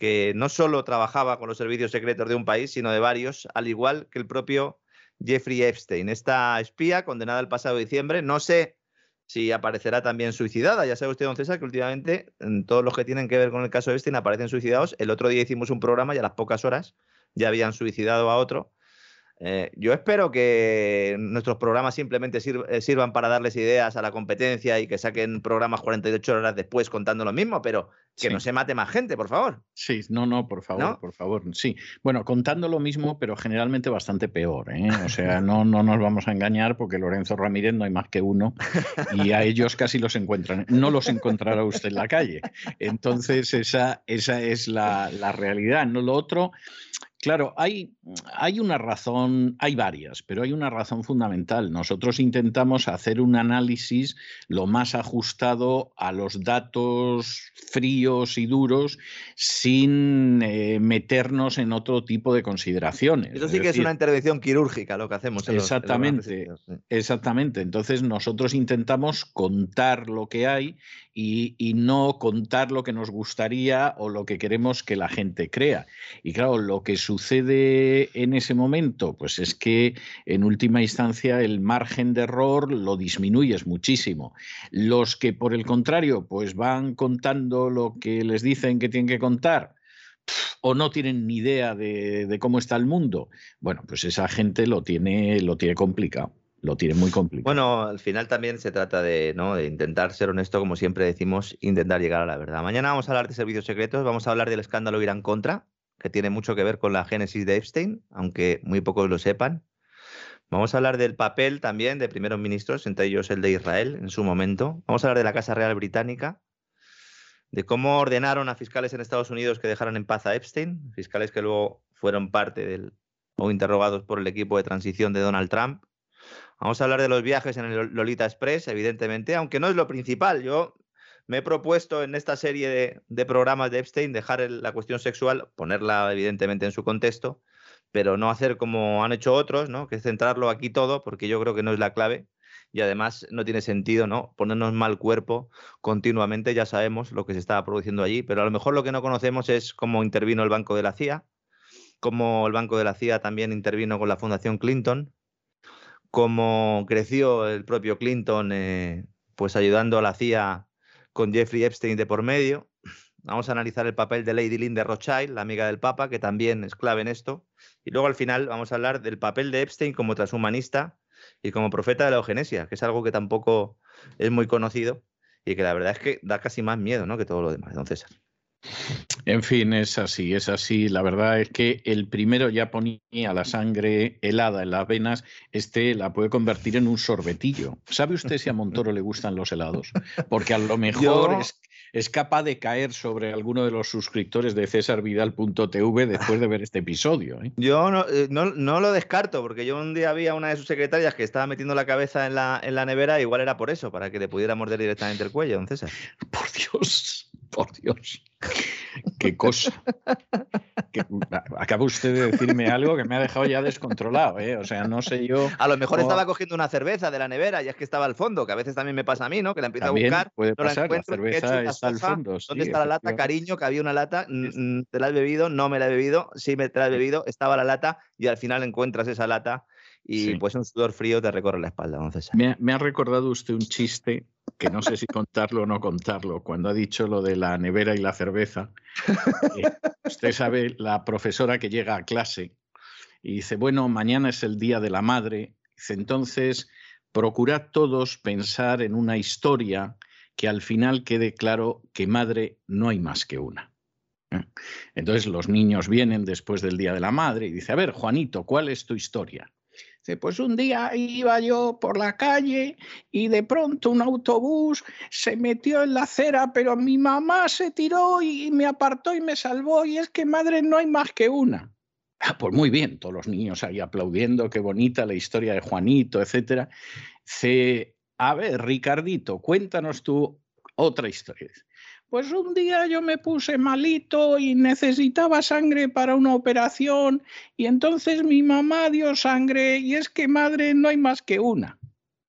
que no solo trabajaba con los servicios secretos de un país, sino de varios, al igual que el propio Jeffrey Epstein. Esta espía, condenada el pasado diciembre, no sé si aparecerá también suicidada. Ya sabe usted, don César, que últimamente en todos los que tienen que ver con el caso Epstein aparecen suicidados. El otro día hicimos un programa y a las pocas horas ya habían suicidado a otro. Eh, yo espero que nuestros programas simplemente eh, sirvan para darles ideas a la competencia y que saquen programas 48 horas después contando lo mismo, pero que no se mate más gente, por favor. Sí, no, no, por favor, por favor. Sí, bueno, contando lo mismo, pero generalmente bastante peor. ¿eh? O sea, no, no nos vamos a engañar porque Lorenzo Ramírez no hay más que uno y a ellos casi los encuentran. No los encontrará usted en la calle. Entonces, esa, esa es la, la realidad. No lo otro. Claro, hay, hay, una razón, hay varias, pero hay una razón fundamental. Nosotros intentamos hacer un análisis lo más ajustado a los datos fríos y duros sin eh, meternos en otro tipo de consideraciones. Eso sí que es una intervención quirúrgica lo que hacemos. exactamente, exactamente. Entonces nosotros intentamos contar lo que hay y, no contar lo que nos gustaría o lo que queremos que la gente crea. Y claro, lo que sucede en ese momento? Pues es que en última instancia el margen de error lo disminuyes muchísimo. Los que por el contrario pues van contando lo que les dicen que tienen que contar, o no tienen ni idea de, cómo está el mundo, bueno, pues esa gente lo tiene, lo tiene complicado. Lo tiene muy complicado. Bueno, al final también se trata de, ¿no? de intentar ser honesto, como siempre decimos, intentar llegar a la verdad. Mañana vamos a hablar de servicios secretos, vamos a hablar del escándalo Irán contra, que tiene mucho que ver con la génesis de Epstein, aunque muy pocos lo sepan. Vamos a hablar del papel también de primeros ministros, entre ellos el de Israel en su momento. Vamos a hablar de la Casa Real Británica, de cómo ordenaron a fiscales en Estados Unidos que dejaran en paz a Epstein, fiscales que luego fueron parte del o interrogados por el equipo de transición de Donald Trump. Vamos a hablar de los viajes en el Lolita Express, evidentemente, aunque no es lo principal. Yo me he propuesto en esta serie de, programas de Epstein dejar la cuestión sexual, ponerla evidentemente en su contexto, pero no hacer como han hecho otros, ¿no? que centrarlo aquí todo, porque yo creo que no es la clave y además no tiene sentido ¿no? ponernos mal cuerpo continuamente, ya sabemos lo que se estaba produciendo allí, pero a lo mejor lo que no conocemos es cómo intervino el Banco de la CIA, cómo el Banco de la CIA también intervino con la Fundación Clinton, cómo creció el propio Clinton eh, pues ayudando a la CIA con Jeffrey Epstein de por medio. Vamos a analizar el papel de Lady Lynn de Rothschild, la amiga del Papa, que también es clave en esto. Y luego al final vamos a hablar del papel de Epstein como transhumanista y como profeta de la eugenesia, que es algo que tampoco es muy conocido y que la verdad es que da casi más miedo ¿no? que todo lo demás, don César. En fin, es así, es así. La verdad es que el primero ya ponía la sangre helada en las venas, este la puede convertir en un sorbetillo. ¿Sabe usted si a Montoro le gustan los helados? Porque a lo <laughs> mejor es, capaz de caer sobre alguno de los suscriptores de cesarvidal.tv después de ver este episodio. ¿eh? Yo eh, no, no, lo descarto, porque yo un día había una de sus secretarias que estaba metiendo la cabeza en la, en la nevera, igual era por eso, para que le pudiera morder directamente el cuello, don César. <laughs> Por Dios. Por Dios. Qué cosa. acaba usted de decirme algo que me ha dejado ya descontrolado, ¿eh? O sea, no sé yo. A lo mejor estaba cogiendo una cerveza de la nevera y es que es que estaba al fondo, que a veces también me pasa a mí, ¿no? Que la empiezo a buscar. Puede pasar, la, cerveza está al fondo. ¿Dónde está la lata? Cariño, que había una lata. ¿Te la has bebido? No me la he bebido. Sí, me la he bebido. Estaba la lata y al final encuentras esa lata y pues un sudor frío te recorre la espalda, entonces Me, me ha recordado usted un chiste que no sé si contarlo o no contarlo, cuando ha dicho lo de la nevera y la cerveza. Eh, <laughs> usted sabe, la profesora que llega a clase y dice, bueno, mañana es el Día de la Madre, dice, entonces procurad todos pensar en una historia que al final quede claro que madre no hay más que una. ¿eh? Entonces los niños vienen después del Día de la Madre y dice, a ver, Juanito, ¿cuál es tu historia? Pues un día iba yo por la calle y de pronto un autobús se metió en la acera, pero mi mamá se tiró y me apartó y me salvó y es que madre no hay más que una. Ah, pues muy bien, todos los niños ahí aplaudiendo, qué bonita la historia de Juanito, etc. a ver, Ricardito, cuéntanos tú otra historia. Pues un día yo me puse malito y necesitaba sangre para una operación y entonces mi mamá dio sangre y es que madre no hay más que una.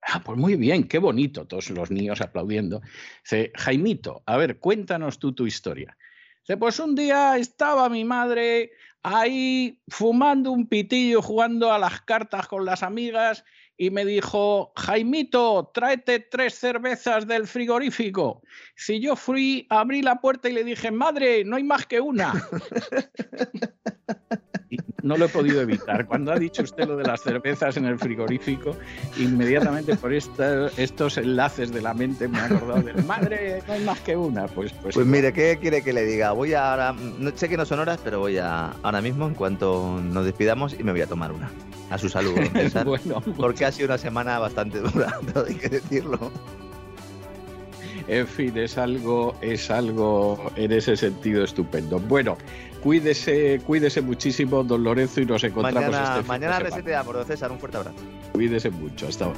Ah, pues muy bien, qué bonito, todos los niños aplaudiendo. Dice, Jaimito, a ver, cuéntanos tú tu historia. Dice, pues un día estaba mi madre ahí fumando un pitillo, jugando a las cartas con las amigas y me dijo, Jaimito, tráete tres cervezas del frigorífico. Si yo fui, abrí la puerta y le dije, madre, no hay más que una. <laughs> no lo he podido evitar. Cuando ha dicho usted lo de las cervezas en el frigorífico, inmediatamente por estos enlaces de la mente me he acordado de madre, no hay más que una. Pues, pues, pues mire, ¿qué quiere que le diga? Voy a ahora, no, sé que no son horas, pero voy a ahora mismo, en cuanto nos despidamos, y me voy a tomar una. A su salud, <laughs> bueno, porque ha sido una semana bastante dura, <laughs> hay que decirlo. En fin, es algo, es algo en ese sentido estupendo. Bueno, Cuídese, cuídese muchísimo, don Lorenzo, y nos encontramos mañana, este Mañana resetea por don César. Un fuerte abrazo. Cuídese mucho. Hasta ahora.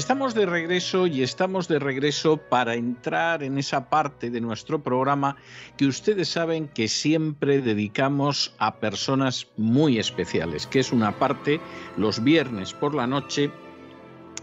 Estamos de regreso y estamos de regreso para entrar en esa parte de nuestro programa que ustedes saben que siempre dedicamos a personas muy especiales, que es una parte los viernes por la noche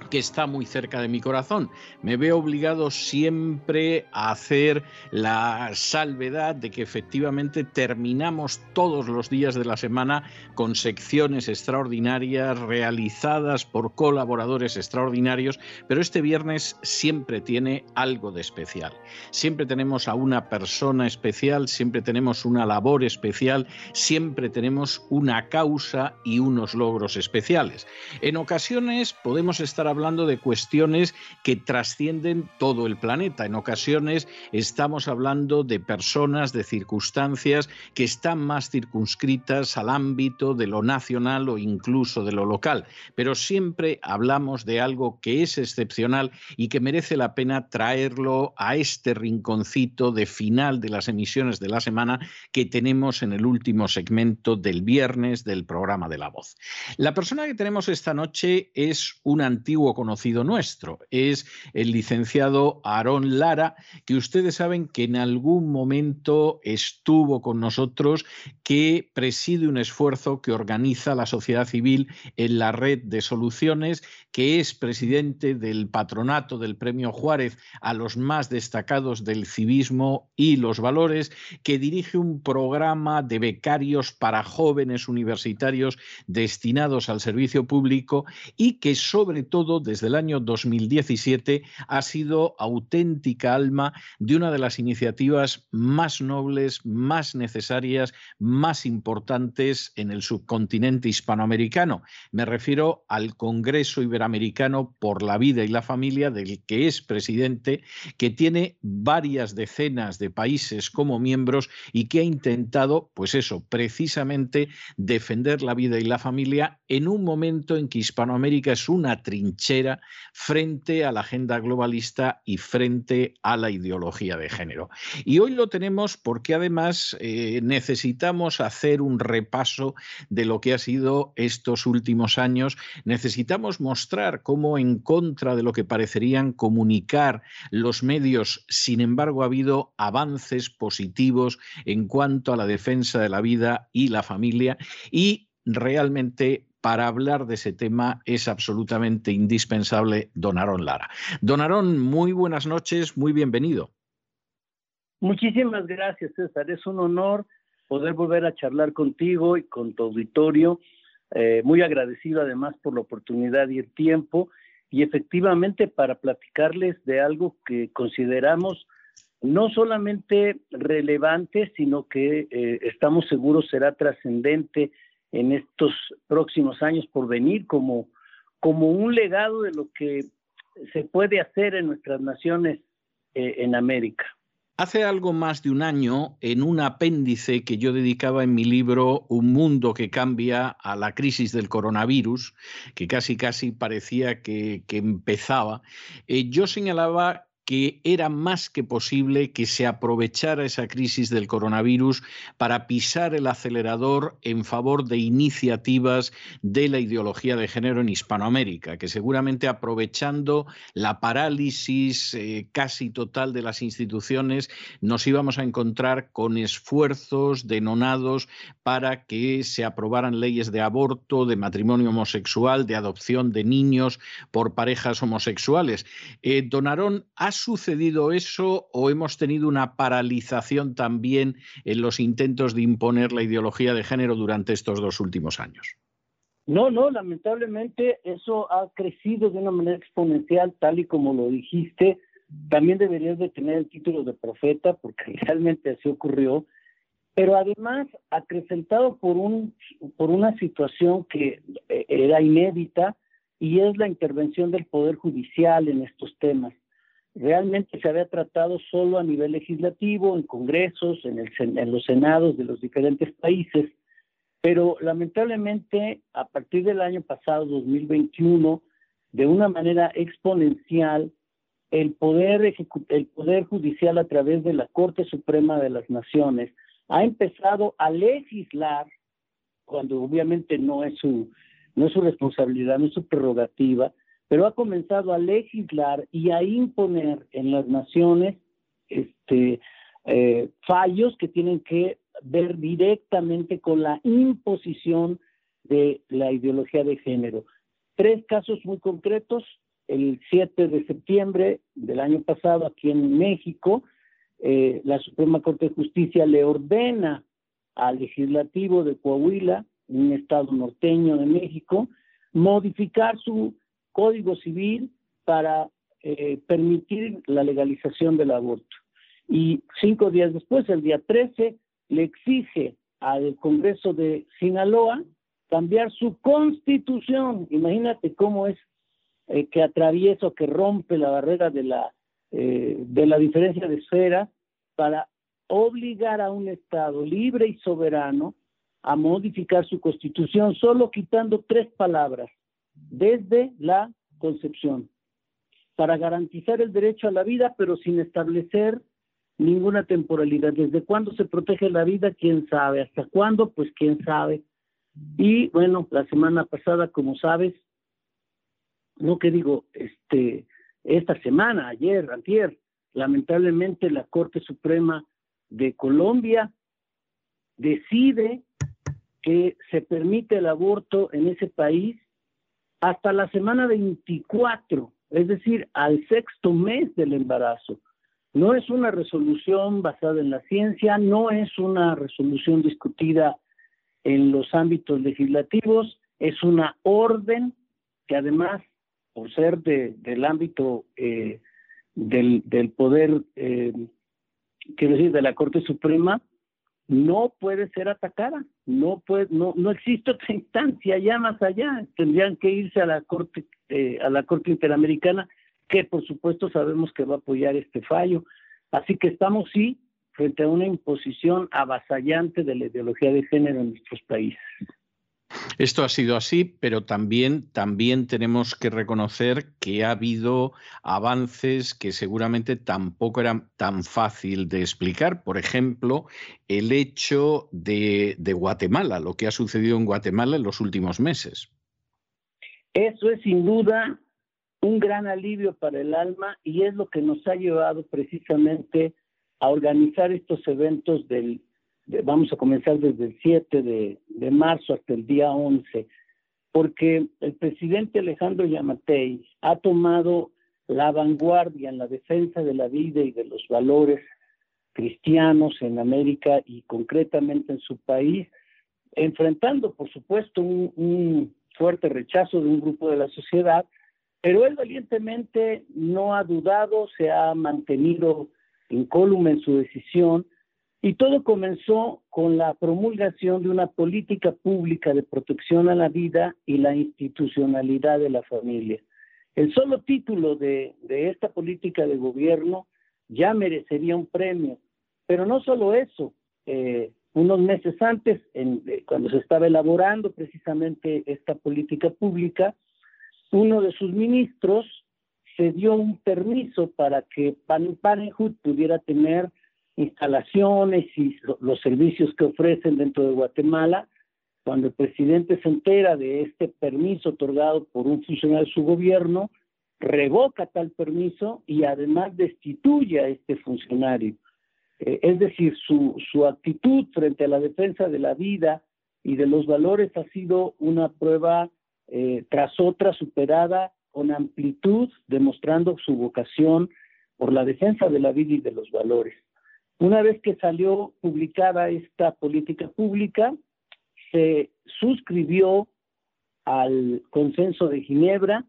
que está muy cerca de mi corazón. Me veo obligado siempre a hacer la salvedad de que efectivamente terminamos todos los días de la semana con secciones extraordinarias realizadas por colaboradores extraordinarios, pero este viernes siempre tiene algo de especial. Siempre tenemos a una persona especial, siempre tenemos una labor especial, siempre tenemos una causa y unos logros especiales. En ocasiones podemos estar hablando de cuestiones que trascienden todo el planeta. En ocasiones estamos hablando de personas, de circunstancias que están más circunscritas al ámbito de lo nacional o incluso de lo local. Pero siempre hablamos de algo que es excepcional y que merece la pena traerlo a este rinconcito de final de las emisiones de la semana que tenemos en el último segmento del viernes del programa de la voz. La persona que tenemos esta noche es un antiguo conocido nuestro. Es el licenciado Aarón Lara, que ustedes saben que en algún momento estuvo con nosotros, que preside un esfuerzo que organiza la sociedad civil en la red de soluciones, que es presidente del patronato del Premio Juárez a los más destacados del civismo y los valores, que dirige un programa de becarios para jóvenes universitarios destinados al servicio público y que sobre todo desde el año 2017 ha sido auténtica alma de una de las iniciativas más nobles, más necesarias, más importantes en el subcontinente hispanoamericano. Me refiero al Congreso Iberoamericano por la Vida y la Familia, del que es presidente, que tiene varias decenas de países como miembros y que ha intentado, pues eso, precisamente defender la vida y la familia en un momento en que Hispanoamérica es una trinchera frente a la agenda globalista y frente a la ideología de género. Y hoy lo tenemos porque además eh, necesitamos hacer un repaso de lo que ha sido estos últimos años. Necesitamos mostrar cómo en contra de lo que parecerían comunicar los medios, sin embargo, ha habido avances positivos en cuanto a la defensa de la vida y la familia y realmente para hablar de ese tema es absolutamente indispensable don Aarón Lara. Don Aarón, muy buenas noches, muy bienvenido. Muchísimas gracias, César. Es un honor poder volver a charlar contigo y con tu auditorio. Eh, muy agradecido además por la oportunidad y el tiempo y efectivamente para platicarles de algo que consideramos no solamente relevante, sino que eh, estamos seguros será trascendente en estos próximos años por venir como, como un legado de lo que se puede hacer en nuestras naciones eh, en América. Hace algo más de un año, en un apéndice que yo dedicaba en mi libro Un mundo que cambia a la crisis del coronavirus, que casi casi parecía que, que empezaba, eh, yo señalaba que era más que posible que se aprovechara esa crisis del coronavirus para pisar el acelerador en favor de iniciativas de la ideología de género en Hispanoamérica, que seguramente aprovechando la parálisis eh, casi total de las instituciones nos íbamos a encontrar con esfuerzos denonados para que se aprobaran leyes de aborto, de matrimonio homosexual, de adopción de niños por parejas homosexuales. Eh, Donarón sucedido eso o hemos tenido una paralización también en los intentos de imponer la ideología de género durante estos dos últimos años? No, no, lamentablemente eso ha crecido de una manera exponencial, tal y como lo dijiste. También deberías de tener el título de profeta, porque <laughs> realmente así ocurrió. Pero además, acrecentado por, un, por una situación que eh, era inédita, y es la intervención del Poder Judicial en estos temas realmente se había tratado solo a nivel legislativo, en congresos, en, los senados de los diferentes países, pero lamentablemente a partir del año pasado, 2021, de una manera exponencial, el poder, el poder judicial a través de la Corte Suprema de las Naciones ha empezado a legislar, cuando obviamente no es su, no es su responsabilidad, no es su prerrogativa, pero ha comenzado a legislar y a imponer en las naciones este, eh, fallos que tienen que ver directamente con la imposición de la ideología de género. Tres casos muy concretos. El 7 de septiembre del año pasado, aquí en México, eh, la Suprema Corte de Justicia le ordena al legislativo de Coahuila, un estado norteño de México, modificar su Código Civil para eh, permitir la legalización del aborto. Y cinco días después, el día 13, le exige al Congreso de Sinaloa cambiar su constitución. Imagínate cómo es eh, que atraviesa que rompe la barrera de la, eh, de la diferencia de esfera para obligar a un Estado libre y soberano a modificar su constitución, solo quitando tres palabras, desde la concepción, para garantizar el derecho a la vida, pero sin establecer ninguna temporalidad. ¿Desde cuándo se protege la vida? ¿Quién sabe? ¿Hasta cuándo? Pues quién sabe. Y bueno, la semana pasada, como sabes, no que digo, este, esta semana, ayer, antier, lamentablemente la Corte Suprema de Colombia decide que se permite el aborto en ese país hasta la semana 24, es decir, al sexto mes del embarazo. No es una resolución basada en la ciencia, no es una resolución discutida en los ámbitos legislativos, es una orden que además, por ser del ámbito eh, del, poder, eh, quiero decir, de la Corte Suprema, no puede ser atacada, no puede, no, no existe otra <laughs> instancia ya más allá, tendrían que irse a la corte, eh, a la corte interamericana, que por supuesto sabemos que va a apoyar este fallo. Así que estamos sí frente a una imposición avasallante de la ideología de género en nuestros países. Esto ha sido así, pero también, también tenemos que reconocer que ha habido avances que seguramente tampoco eran tan fácil de explicar. Por ejemplo, el hecho de, de Guatemala, lo que ha sucedido en Guatemala en los últimos meses. Eso es sin duda un gran alivio para el alma y es lo que nos ha llevado precisamente a organizar estos eventos del vamos a comenzar desde el 7 de, marzo hasta el día 11, porque el presidente Alejandro Yamatei ha tomado la vanguardia en la defensa de la vida y de los valores cristianos en América y concretamente en su país, enfrentando, por supuesto, un, fuerte rechazo de un grupo de la sociedad, pero él valientemente no ha dudado, se ha mantenido incólume en su decisión y todo comenzó con la promulgación de una política pública de protección a la vida y la institucionalidad de la familia. El solo título de, esta política de gobierno ya merecería un premio, pero no solo eso. Eh, unos meses antes, cuando se estaba elaborando precisamente esta política pública, uno de sus ministros se dio un permiso para que Planned Parenthood pudiera tener instalaciones y los servicios que ofrecen dentro de Guatemala. Cuando el presidente se entera de este permiso otorgado por un funcionario de su gobierno, revoca tal permiso y además destituye a este funcionario. Eh, es decir, su, su actitud frente a la defensa de la vida y de los valores ha sido una prueba eh, tras otra superada con amplitud, demostrando su vocación por la defensa de la vida y de los valores. Una vez que salió publicada esta política pública, se suscribió al consenso de Ginebra,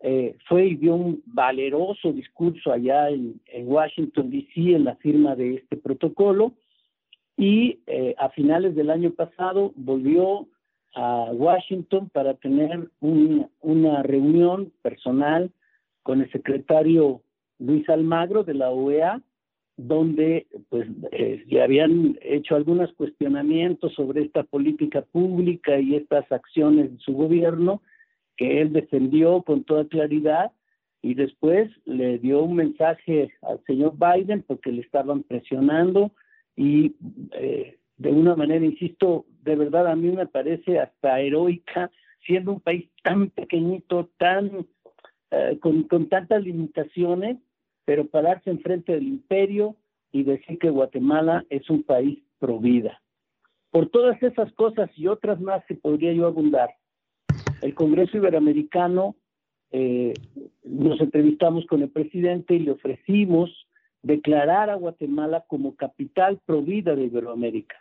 eh, fue y dio un valeroso discurso allá en, Washington, D.C., en la firma de este protocolo, y eh, a finales del año pasado volvió a Washington para tener una reunión personal con el secretario Luis Almagro de la OEA, donde pues eh, habían hecho algunos cuestionamientos sobre esta política pública y estas acciones de su gobierno que él defendió con toda claridad y después le dio un mensaje al señor Biden porque le estaban presionando y eh, de una manera, insisto, de verdad a mí me parece hasta heroica, siendo un país tan pequeñito, tan eh, con, con tantas limitaciones, pero pararse enfrente del imperio y decir que Guatemala es un país pro vida. Por todas esas cosas y otras más que podría yo abundar, el Congreso Iberoamericano eh, nos entrevistamos con el presidente y le ofrecimos declarar a Guatemala como capital pro vida de Iberoamérica.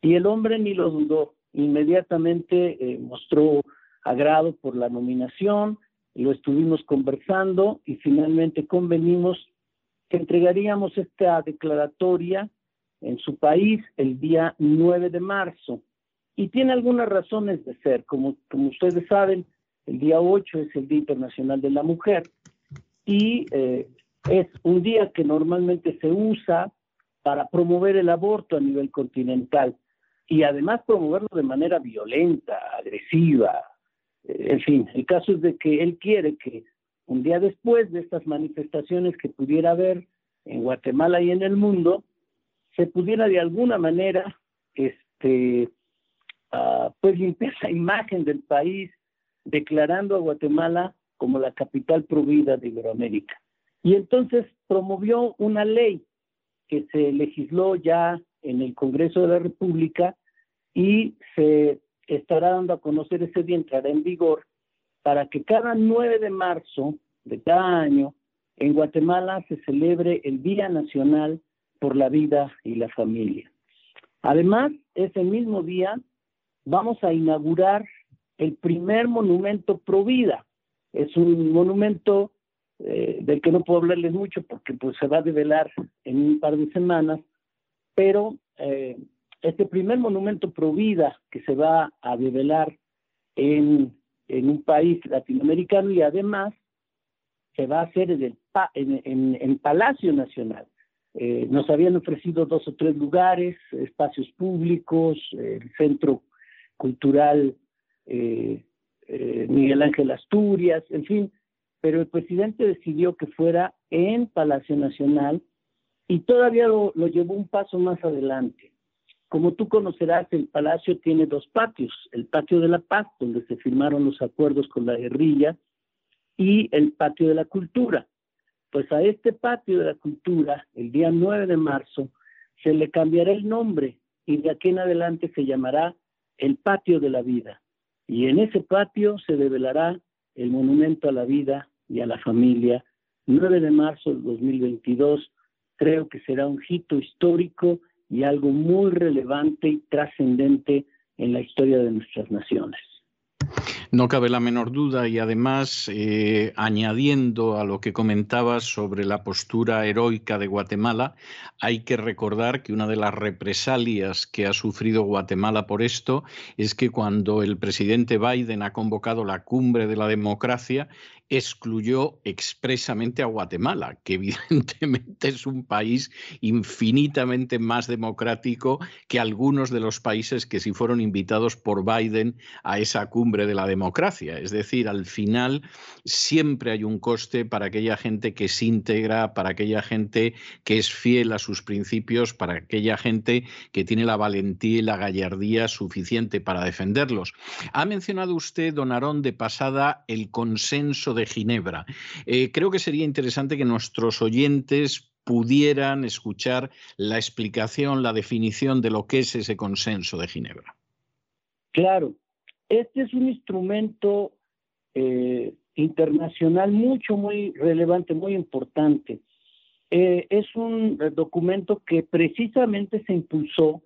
Y el hombre ni lo dudó, inmediatamente eh, mostró agrado por la nominación lo estuvimos conversando y finalmente convenimos que entregaríamos esta declaratoria en su país el día 9 de marzo. Y tiene algunas razones de ser. Como, como ustedes saben, el día 8 es el Día Internacional de la Mujer y eh, es un día que normalmente se usa para promover el aborto a nivel continental y además promoverlo de manera violenta, agresiva, en fin, el caso es de que él quiere que un día después de estas manifestaciones que pudiera haber en Guatemala y en el mundo, se pudiera de alguna manera, este, uh, pues limpiar la imagen del país, declarando a Guatemala como la capital provida de Iberoamérica. Y entonces promovió una ley que se legisló ya en el Congreso de la República y se estará dando a conocer ese día, entrará en vigor, para que cada 9 de marzo de cada año en Guatemala se celebre el Día Nacional por la Vida y la Familia. Además, ese mismo día vamos a inaugurar el primer monumento pro vida. Es un monumento eh, del que no puedo hablarles mucho porque pues se va a develar en un par de semanas, pero eh, este primer monumento pro vida que se va a develar en, un país latinoamericano y además se va a hacer en el en, Palacio Nacional. Eh, nos habían ofrecido dos o tres lugares, espacios públicos, el Centro Cultural eh, eh, Miguel Ángel Asturias, en fin, pero el presidente decidió que fuera en Palacio Nacional y todavía lo llevó un paso más adelante. Como tú conocerás, el palacio tiene dos patios, el patio de la paz, donde se firmaron los acuerdos con la guerrilla, y el patio de la cultura. Pues a este patio de la cultura, el día 9 de marzo, se le cambiará el nombre y de aquí en adelante se llamará el patio de la vida. Y en ese patio se develará el monumento a la vida y a la familia, 9 de marzo del 2022, creo que será un hito histórico y algo muy relevante y trascendente en la historia de nuestras naciones. No cabe la menor duda y además, eh, añadiendo a lo que comentabas sobre la postura heroica de Guatemala, hay que recordar que una de las represalias que ha sufrido Guatemala por esto es que cuando el presidente Biden ha convocado la cumbre de la democracia, excluyó expresamente a Guatemala, que <laughs> evidentemente es un país infinitamente más democrático que algunos de los países que sí fueron invitados por Biden a esa cumbre de la democracia. Es decir, al final siempre hay un coste para aquella gente que se integra, para aquella gente que es fiel a sus principios, para aquella gente que tiene la valentía y la gallardía suficiente para defenderlos. Ha mencionado usted, don Arón, de pasada el consenso de Ginebra. Eh, creo que sería interesante que nuestros oyentes pudieran escuchar la explicación, la definición de lo que es ese consenso de Ginebra. Claro, este es un instrumento eh, internacional mucho, muy relevante, muy importante. Eh, es un documento que precisamente se impulsó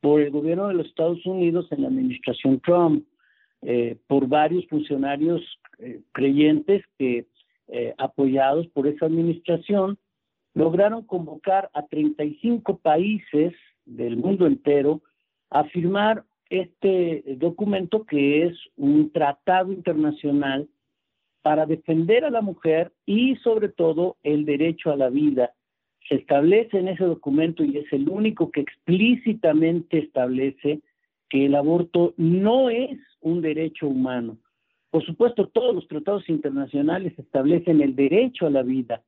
por el gobierno de los Estados Unidos en la administración Trump. Eh, por varios funcionarios eh, creyentes que, eh, apoyados por esa administración, lograron convocar a 35 países del mundo entero a firmar este documento que es un tratado internacional para defender a la mujer y sobre todo el derecho a la vida. Se establece en ese documento y es el único que explícitamente establece que el aborto no es un derecho humano. Por supuesto, todos los tratados internacionales establecen el derecho a la vida,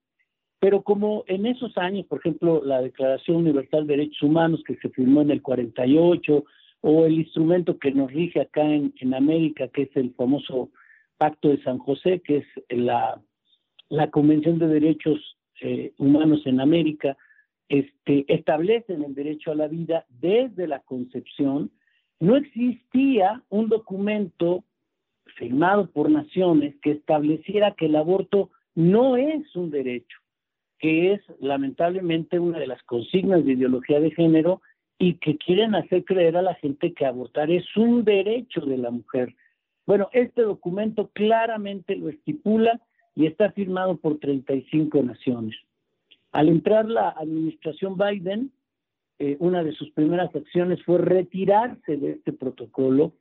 pero como en esos años, por ejemplo, la Declaración Universal de Derechos Humanos que se firmó en el 48, o el instrumento que nos rige acá en, América, que es el famoso Pacto de San José, que es la, la Convención de Derechos eh, Humanos en América, este, establecen el derecho a la vida desde la concepción no existía un documento firmado por naciones que estableciera que el aborto no es un derecho, que es lamentablemente una de las consignas de ideología de género y que quieren hacer creer a la gente que abortar es un derecho de la mujer. Bueno, este documento claramente lo estipula y está firmado por 35 naciones. Al entrar la administración Biden, eh, una de sus primeras acciones fue retirarse de este protocolo,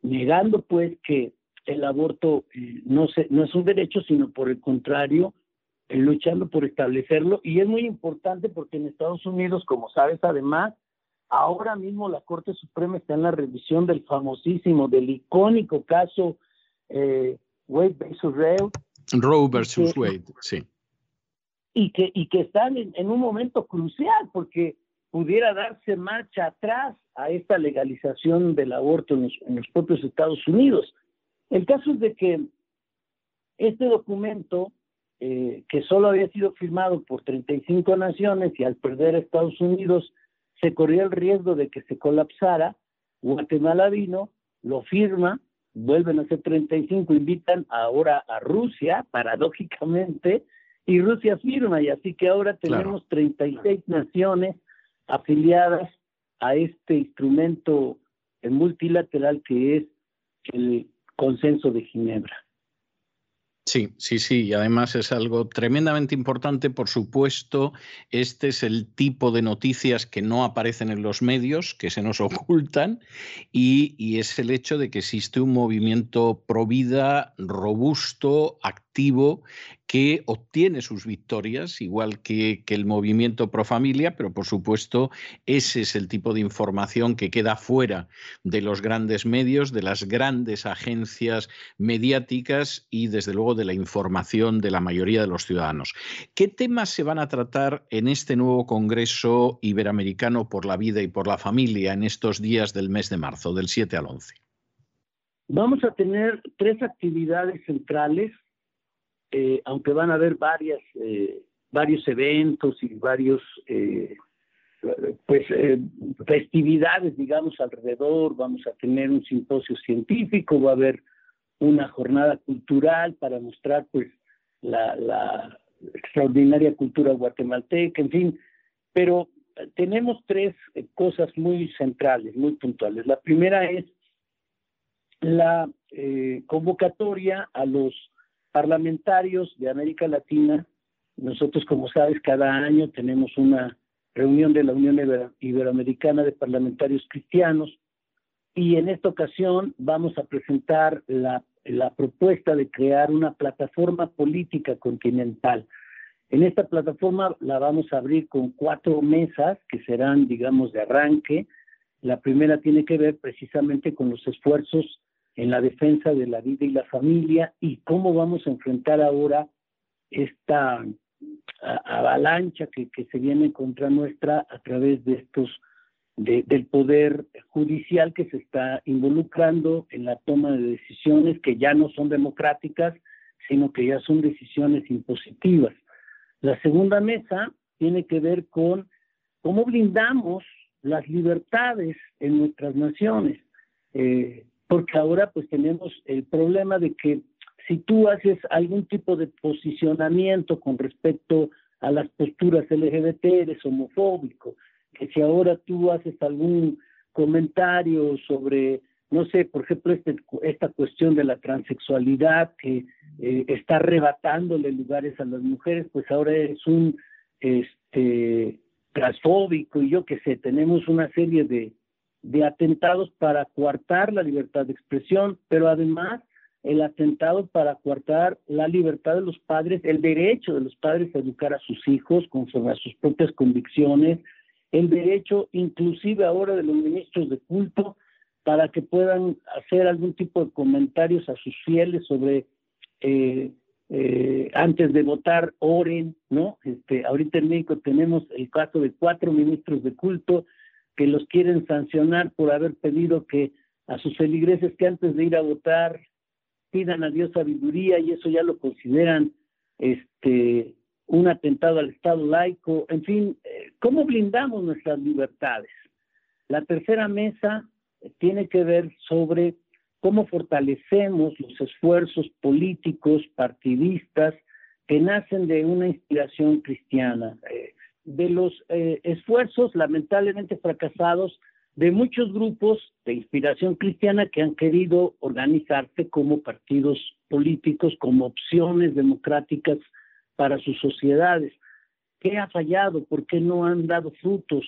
negando pues que el aborto eh, no, se, no es un derecho, sino por el contrario, eh, luchando por establecerlo. Y es muy importante porque en Estados Unidos, como sabes, además, ahora mismo la Corte Suprema está en la revisión del famosísimo, del icónico caso Wade versus Roe. Roe versus Wade, sí. Y que, y que están en, en un momento crucial porque pudiera darse marcha atrás a esta legalización del aborto en los, propios Estados Unidos. El caso es de que este documento, eh, que solo había sido firmado por 35 naciones y al perder a Estados Unidos se corría el riesgo de que se colapsara, Guatemala vino, lo firma, vuelven a ser 35, invitan ahora a Rusia, paradójicamente, y Rusia firma, y así que ahora tenemos 36 naciones afiliadas a este instrumento multilateral que es el consenso de Ginebra. Sí, sí, sí, y además es algo tremendamente importante, por supuesto, este es el tipo de noticias que no aparecen en los medios, que se nos <laughs> ocultan, y, y es el hecho de que existe un movimiento pro vida robusto, activo, que obtiene sus victorias, igual que, el movimiento pro familia, pero por supuesto ese es el tipo de información que queda fuera de los grandes medios, de las grandes agencias mediáticas y desde luego de la información de la mayoría de los ciudadanos. ¿Qué temas se van a tratar en este nuevo Congreso Iberoamericano por la Vida y por la Familia en estos días del mes de marzo, del 7 al 11? Vamos a tener tres actividades centrales eh, aunque van a haber varias, eh, varios eventos y varios, eh, pues, festividades, digamos, alrededor, vamos a tener un simposio científico, va a haber una jornada cultural para mostrar, pues, la, extraordinaria cultura guatemalteca, en fin, pero tenemos tres cosas muy centrales, muy puntuales. La primera es la convocatoria a los parlamentarios de América Latina. Nosotros, como sabes, cada año tenemos una reunión de la Unión Iberoamericana de Parlamentarios Cristianos y en esta ocasión vamos a presentar la, propuesta de crear una plataforma política continental. En esta plataforma la vamos a abrir con cuatro mesas que serán, digamos, de arranque. La primera tiene que ver precisamente con los esfuerzos en la defensa de la vida y la familia y cómo vamos a enfrentar ahora esta avalancha que, que se viene contra nuestra a través de estos del poder judicial que se está involucrando en la toma de decisiones que ya no son democráticas, sino que ya son decisiones impositivas. La segunda mesa tiene que ver con cómo blindamos las libertades en nuestras naciones. Eh, porque ahora pues tenemos el problema de que si tú haces algún tipo de posicionamiento con respecto a las posturas LGBT, eres homofóbico, que si ahora tú haces algún comentario sobre, no sé, por ejemplo, este, esta cuestión de la transexualidad que eh, está arrebatándole lugares a las mujeres, pues ahora es un este transfóbico y yo qué sé, tenemos una serie de, de atentados para coartar la libertad de expresión, pero además el atentado para coartar la libertad de los padres, el derecho de los padres a educar a sus hijos conforme a sus propias convicciones, el derecho inclusive ahora de los ministros de culto para que puedan hacer algún tipo de comentarios a sus fieles sobre eh, eh, antes de votar oren, ¿no? Este, ahorita en México tenemos el caso de cuatro ministros de culto que los quieren sancionar por haber pedido que a sus feligreses que antes de ir a votar pidan a Dios sabiduría y eso ya lo consideran este un atentado al Estado laico, en fin, eh, ¿cómo blindamos nuestras libertades? La tercera mesa tiene que ver sobre cómo fortalecemos los esfuerzos políticos, partidistas, que nacen de una inspiración cristiana. Eh, de los eh, esfuerzos lamentablemente fracasados de muchos grupos de inspiración cristiana que han querido organizarse como partidos políticos, como opciones democráticas para sus sociedades. ¿Qué ha fallado? ¿Por qué no han dado frutos?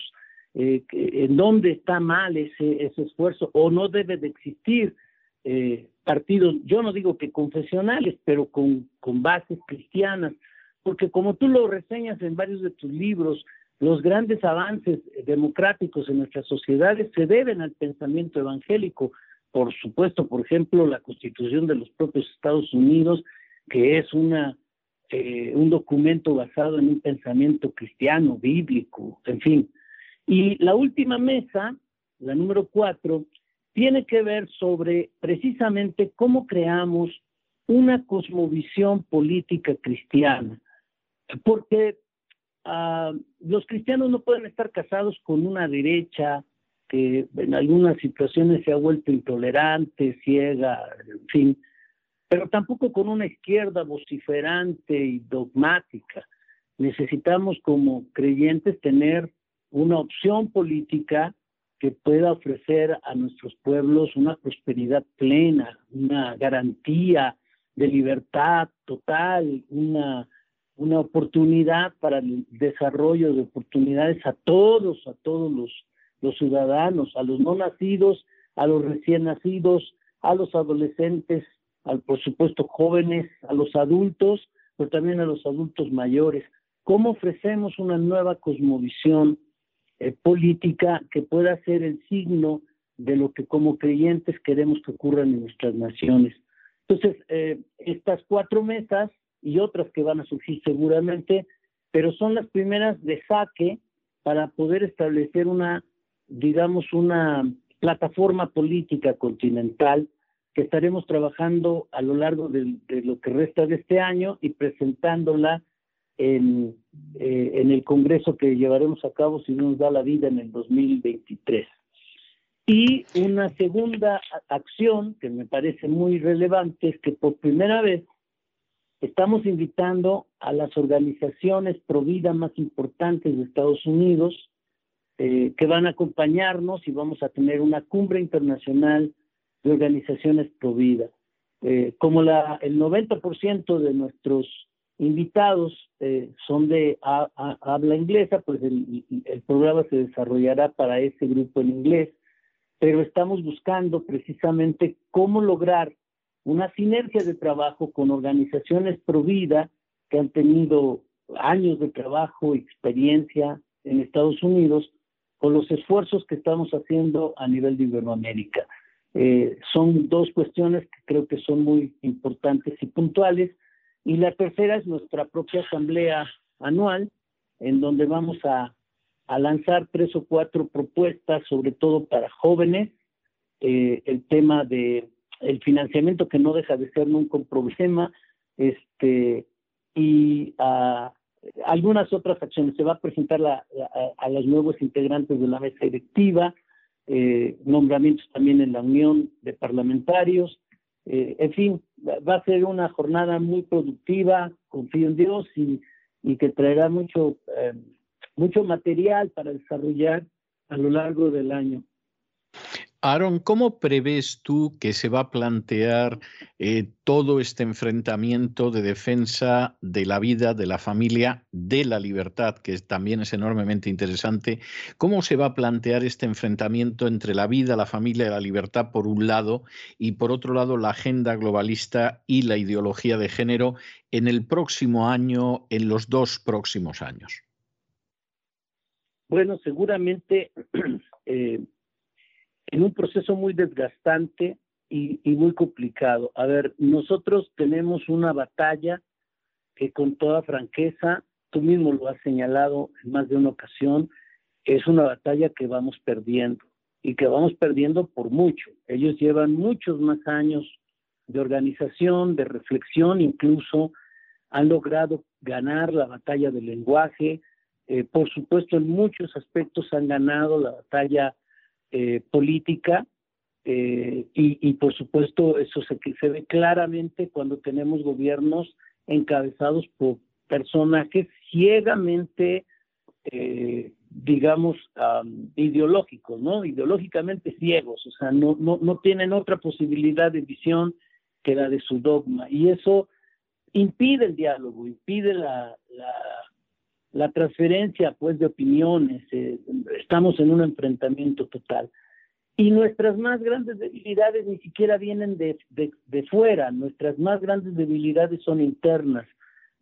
Eh, ¿En dónde está mal ese, esfuerzo? ¿O no debe de existir eh, partidos, yo no digo que confesionales, pero con bases cristianas? Porque como tú lo reseñas en varios de tus libros, los grandes avances democráticos en nuestras sociedades se deben al pensamiento evangélico. Por supuesto, por ejemplo, la constitución de los propios Estados Unidos, que es una, eh, un documento basado en un pensamiento cristiano, bíblico, en fin. Y la última mesa, la número cuatro, tiene que ver sobre precisamente cómo creamos una cosmovisión política cristiana porque ah, los cristianos no pueden estar casados con una derecha que en algunas situaciones se ha vuelto intolerante, ciega, en fin, pero tampoco con una izquierda vociferante y dogmática. Necesitamos como creyentes tener una opción política que pueda ofrecer a nuestros pueblos una prosperidad plena, una garantía de libertad total, una una oportunidad para el desarrollo de oportunidades a todos, a todos los, los ciudadanos, a los no nacidos, a los recién nacidos, a los adolescentes, al, por supuesto jóvenes, a los adultos, pero también a los adultos mayores. ¿Cómo ofrecemos una nueva cosmovisión eh, política que pueda ser el signo de lo que como creyentes queremos que ocurran en nuestras naciones? Entonces, eh, estas cuatro mesas y otras que van a surgir seguramente, pero son las primeras de saque para poder establecer una, digamos, una plataforma política continental que estaremos trabajando a lo largo de, lo que resta de este año y presentándola en, eh, en el Congreso que llevaremos a cabo, si no nos da la vida, en el 2023. Y una segunda acción que me parece muy relevante es que por primera vez estamos invitando a las organizaciones pro vida más importantes de Estados Unidos eh, que van a acompañarnos y vamos a tener una cumbre internacional de organizaciones pro vida. Eh, como la, el 90% de nuestros invitados eh, son de habla inglesa, pues el, el, programa se desarrollará para ese grupo en inglés, pero estamos buscando precisamente cómo lograr una sinergia de trabajo con organizaciones pro vida que han tenido años de trabajo, experiencia en Estados Unidos, con los esfuerzos que estamos haciendo a nivel de Iberoamérica. Eh, son dos cuestiones que creo que son muy importantes y puntuales. Y la tercera es nuestra propia asamblea anual, en donde vamos a, lanzar tres o cuatro propuestas, sobre todo para jóvenes, eh, el tema de el financiamiento que no deja de ser nunca un problema, este, y a, algunas otras acciones. Se va a presentar a, los nuevos integrantes de la mesa directiva, eh, nombramientos también en la unión de parlamentarios. Eh, en fin, va a ser una jornada muy productiva, confío en Dios y, que traerá mucho, eh, mucho material para desarrollar a lo largo del año. Aaron, ¿cómo prevés tú que se va a plantear eh, todo este enfrentamiento de defensa de la vida, de la familia, de la libertad, que también es enormemente interesante? ¿Cómo se va a plantear este enfrentamiento entre la vida, la familia y la libertad por un lado y por otro lado la agenda globalista y la ideología de género en el próximo año, en los dos próximos años? Bueno, seguramente... <clears throat> Eh, en un proceso muy desgastante y, muy complicado. A ver, nosotros tenemos una batalla que con toda franqueza, tú mismo lo has señalado en más de una ocasión, es una batalla que vamos perdiendo y que vamos perdiendo por mucho. Ellos llevan muchos más años de organización, de reflexión, incluso han logrado ganar la batalla del lenguaje. Eh, por supuesto, en muchos aspectos han ganado la batalla eh, política eh, y, por supuesto eso se, ve claramente cuando tenemos gobiernos encabezados por personajes ciegamente, eh, digamos, ideológicos, ¿no? Ideológicamente ciegos, o sea, no, no, no tienen otra posibilidad de visión que la de su dogma. Y eso impide el diálogo, impide la, la transferencia pues de opiniones, eh, estamos en un enfrentamiento total. Y nuestras más grandes debilidades ni siquiera vienen de, de, fuera, nuestras más grandes debilidades son internas.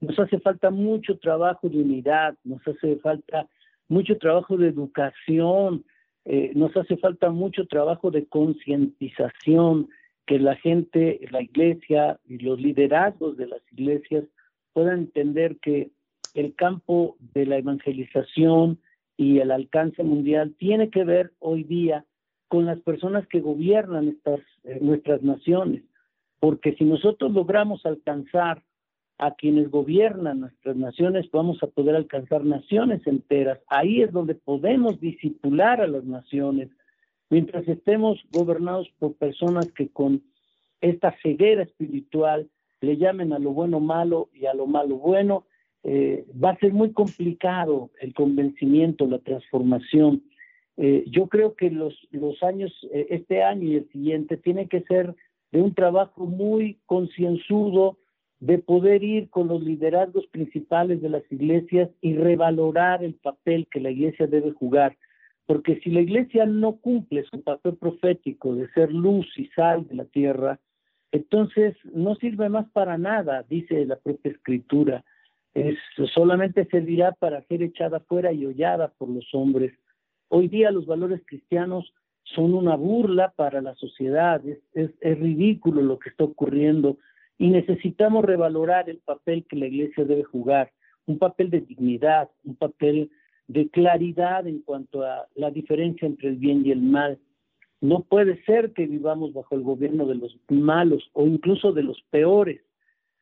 Nos hace falta mucho trabajo de unidad, nos hace falta mucho trabajo de educación, eh, nos hace falta mucho trabajo de concientización, que la gente, la iglesia y los liderazgos de las iglesias puedan entender que el campo de la evangelización y el alcance mundial tiene que ver hoy día con las personas que gobiernan eh, nuestras naciones, porque si nosotros logramos alcanzar a quienes gobiernan nuestras naciones, vamos a poder alcanzar naciones enteras. Ahí es donde podemos disipular a las naciones, mientras estemos gobernados por personas que con esta ceguera espiritual le llamen a lo bueno malo y a lo malo bueno, eh, va a ser muy complicado el convencimiento, la transformación. Eh, yo creo que los, los años, eh, este año y el siguiente, tienen que ser de un trabajo muy concienzudo de poder ir con los liderazgos principales de las iglesias y revalorar el papel que la iglesia debe jugar. Porque si la iglesia no cumple su papel profético de ser luz y sal de la tierra, entonces no sirve más para nada, dice la propia escritura es, solamente servirá para ser echada fuera y hollada por los hombres. Hoy día los valores cristianos son una burla para la sociedad, es, es, ridículo lo que está ocurriendo y necesitamos revalorar el papel que la iglesia debe jugar, un papel de dignidad, un papel de claridad en cuanto a la diferencia entre el bien y el mal. No puede ser que vivamos bajo el gobierno de los malos o incluso de los peores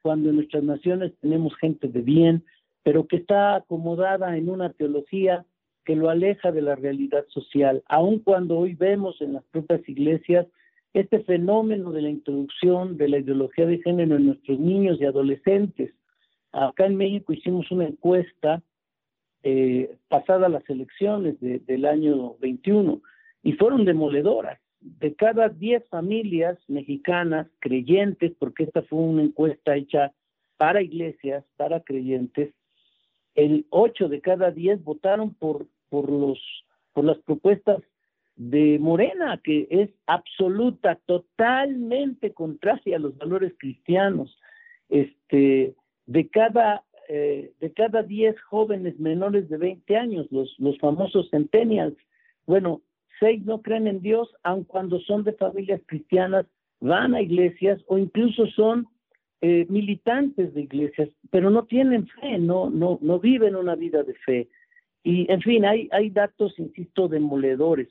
cuando en nuestras naciones tenemos gente de bien, pero que está acomodada en una teología que lo aleja de la realidad social, aun cuando hoy vemos en las propias iglesias este fenómeno de la introducción de la ideología de género en nuestros niños y adolescentes. Acá en México hicimos una encuesta eh, pasada las elecciones del año 21 y fueron demoledoras. De cada 10 familias mexicanas creyentes, porque esta fue una encuesta hecha para iglesias, para creyentes, el 8 de cada 10 votaron por, por, los, por las propuestas de Morena, que es absoluta, totalmente contraria a los valores cristianos. Este, de cada eh, de cada 10 jóvenes menores de 20 años, los, los famosos centennials, bueno, seis no creen en Dios, aun cuando son de familias cristianas, van a iglesias o incluso son eh, militantes de iglesias, pero no tienen fe, no, no, no viven una vida de fe. Y en fin, hay, hay datos, insisto, demoledores.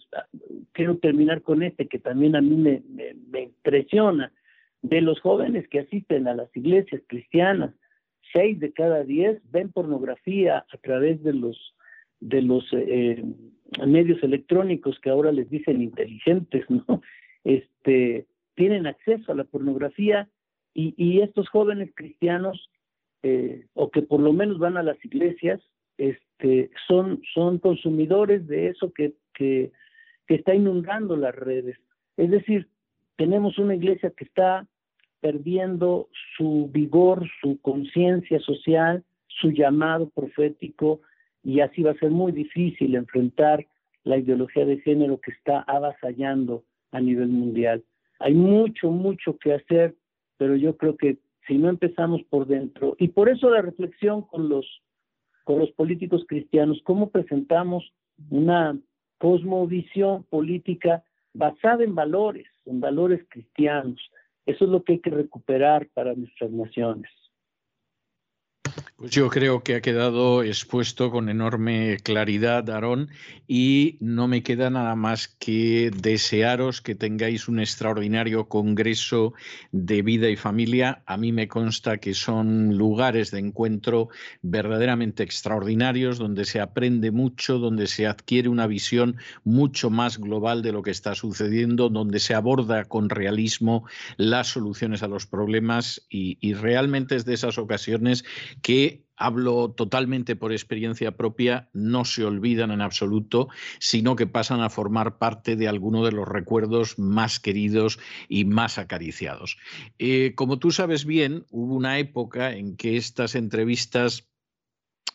Quiero terminar con este que también a mí me, me, impresiona. De los jóvenes que asisten a las iglesias cristianas, seis de cada diez ven pornografía a través de los de los eh, medios electrónicos que ahora les dicen inteligentes, <laughs> ¿no? Este tienen acceso a la pornografía y, y estos jóvenes cristianos eh, o que por lo menos van a las iglesias, este, son, son consumidores de eso que, que está inundando las redes. Es decir, tenemos una iglesia que está perdiendo su vigor, su conciencia social, su llamado profético, y así va a ser muy difícil enfrentar la ideología de género que está avasallando a nivel mundial. Hay mucho, mucho que hacer, pero yo creo que si no empezamos por dentro, y por eso la reflexión con los, con los políticos cristianos, cómo presentamos una cosmovisión política basada en valores, en valores cristianos. Eso es lo que hay que recuperar para nuestras naciones. Pues yo creo que ha quedado expuesto con enorme claridad, Aarón, y no me queda nada más que desearos que tengáis un extraordinario congreso de vida y familia. A mí me consta que son lugares de encuentro verdaderamente extraordinarios, donde se aprende mucho, donde se adquiere una visión mucho más global de lo que está sucediendo, donde se aborda con realismo las soluciones a los problemas y, y realmente es de esas ocasiones que hablo totalmente por experiencia propia, no se olvidan en absoluto, sino que pasan a formar parte de alguno de los recuerdos más queridos y más acariciados. Eh, como tú sabes bien, hubo una época en que estas entrevistas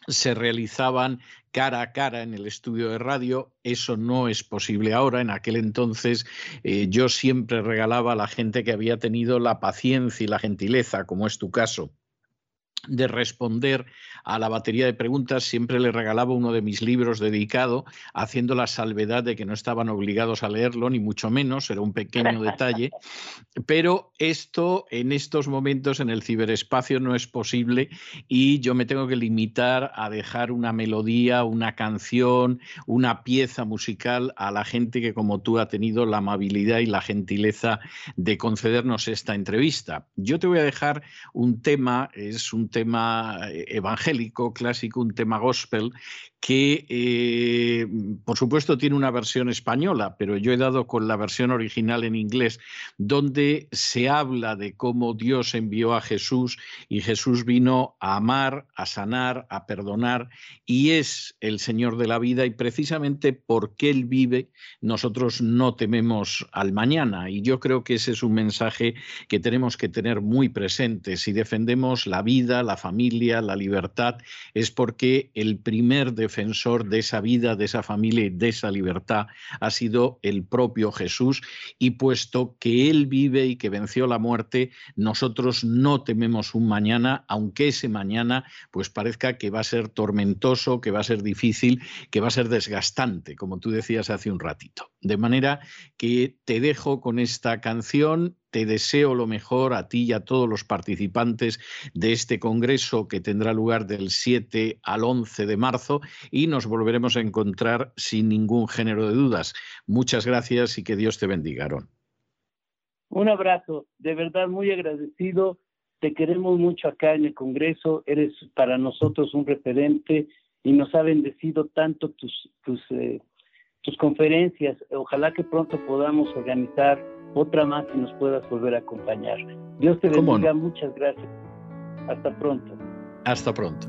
se realizaban cara a cara en el estudio de radio. Eso no es posible ahora. En aquel entonces eh, yo siempre regalaba a la gente que había tenido la paciencia y la gentileza, como es tu caso, de responder a la batería de preguntas, siempre le regalaba uno de mis libros dedicado, haciendo la salvedad de que no estaban obligados a leerlo, ni mucho menos, era un pequeño detalle, <laughs> pero esto en estos momentos en el ciberespacio no es posible y yo me tengo que limitar a dejar una melodía, una canción, una pieza musical a la gente que como tú ha tenido la amabilidad y la gentileza de concedernos esta entrevista. Yo te voy a dejar un tema, es un tema eh, evangélico, clásico, un tema gospel, que eh, por supuesto tiene una versión española, pero yo he dado con la versión original en inglés, donde se habla de cómo Dios envió a Jesús y Jesús vino a amar, a sanar, a perdonar y es el Señor de la vida y precisamente porque Él vive, nosotros no tememos al mañana y yo creo que ese es un mensaje que tenemos que tener muy presente. Si defendemos la vida, la familia, la libertad, es porque el primer defensor de esa vida, de esa familia y de esa libertad ha sido el propio Jesús y puesto que Él vive y que venció la muerte, nosotros no tememos un mañana, aunque ese mañana pues parezca que va a ser tormentoso, que va a ser difícil, que va a ser desgastante, como tú decías hace un ratito. De manera que te dejo con esta canción te deseo lo mejor a ti y a todos los participantes de este congreso que tendrá lugar del 7 al 11 de marzo y nos volveremos a encontrar sin ningún género de dudas. Muchas gracias y que Dios te bendiga, Un abrazo, de verdad muy agradecido. Te queremos mucho acá en el Congreso. Eres para nosotros un referente y nos ha bendecido tanto tus, tus, eh, tus conferencias. Ojalá que pronto podamos organizar otra más y nos puedas volver a acompañar. Dios te bendiga, muchas gracias. Hasta pronto. Hasta pronto.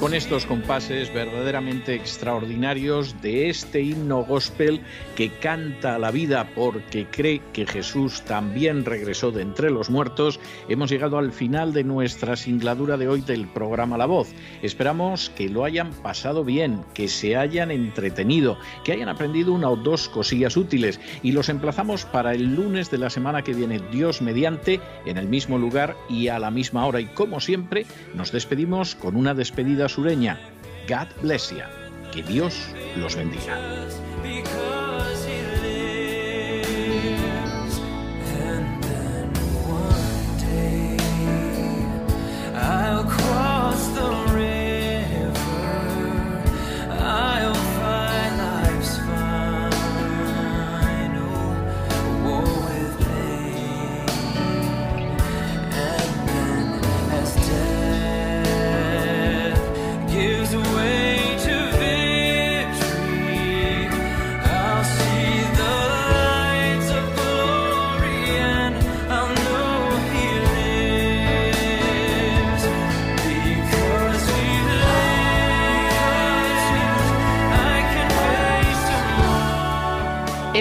Con estos compases verdaderamente extraordinarios de este himno gospel que canta la vida porque cree que Jesús también regresó de entre los muertos, hemos llegado al final de nuestra singladura de hoy del programa La Voz. Esperamos que lo hayan pasado bien, que se hayan entretenido, que hayan aprendido una o dos cosillas útiles y los emplazamos para el lunes de la semana que viene, Dios mediante, en el mismo lugar y a la misma hora. Y como siempre, nos despedimos con una despedida sureña. God bless you. Que Dios los bendiga.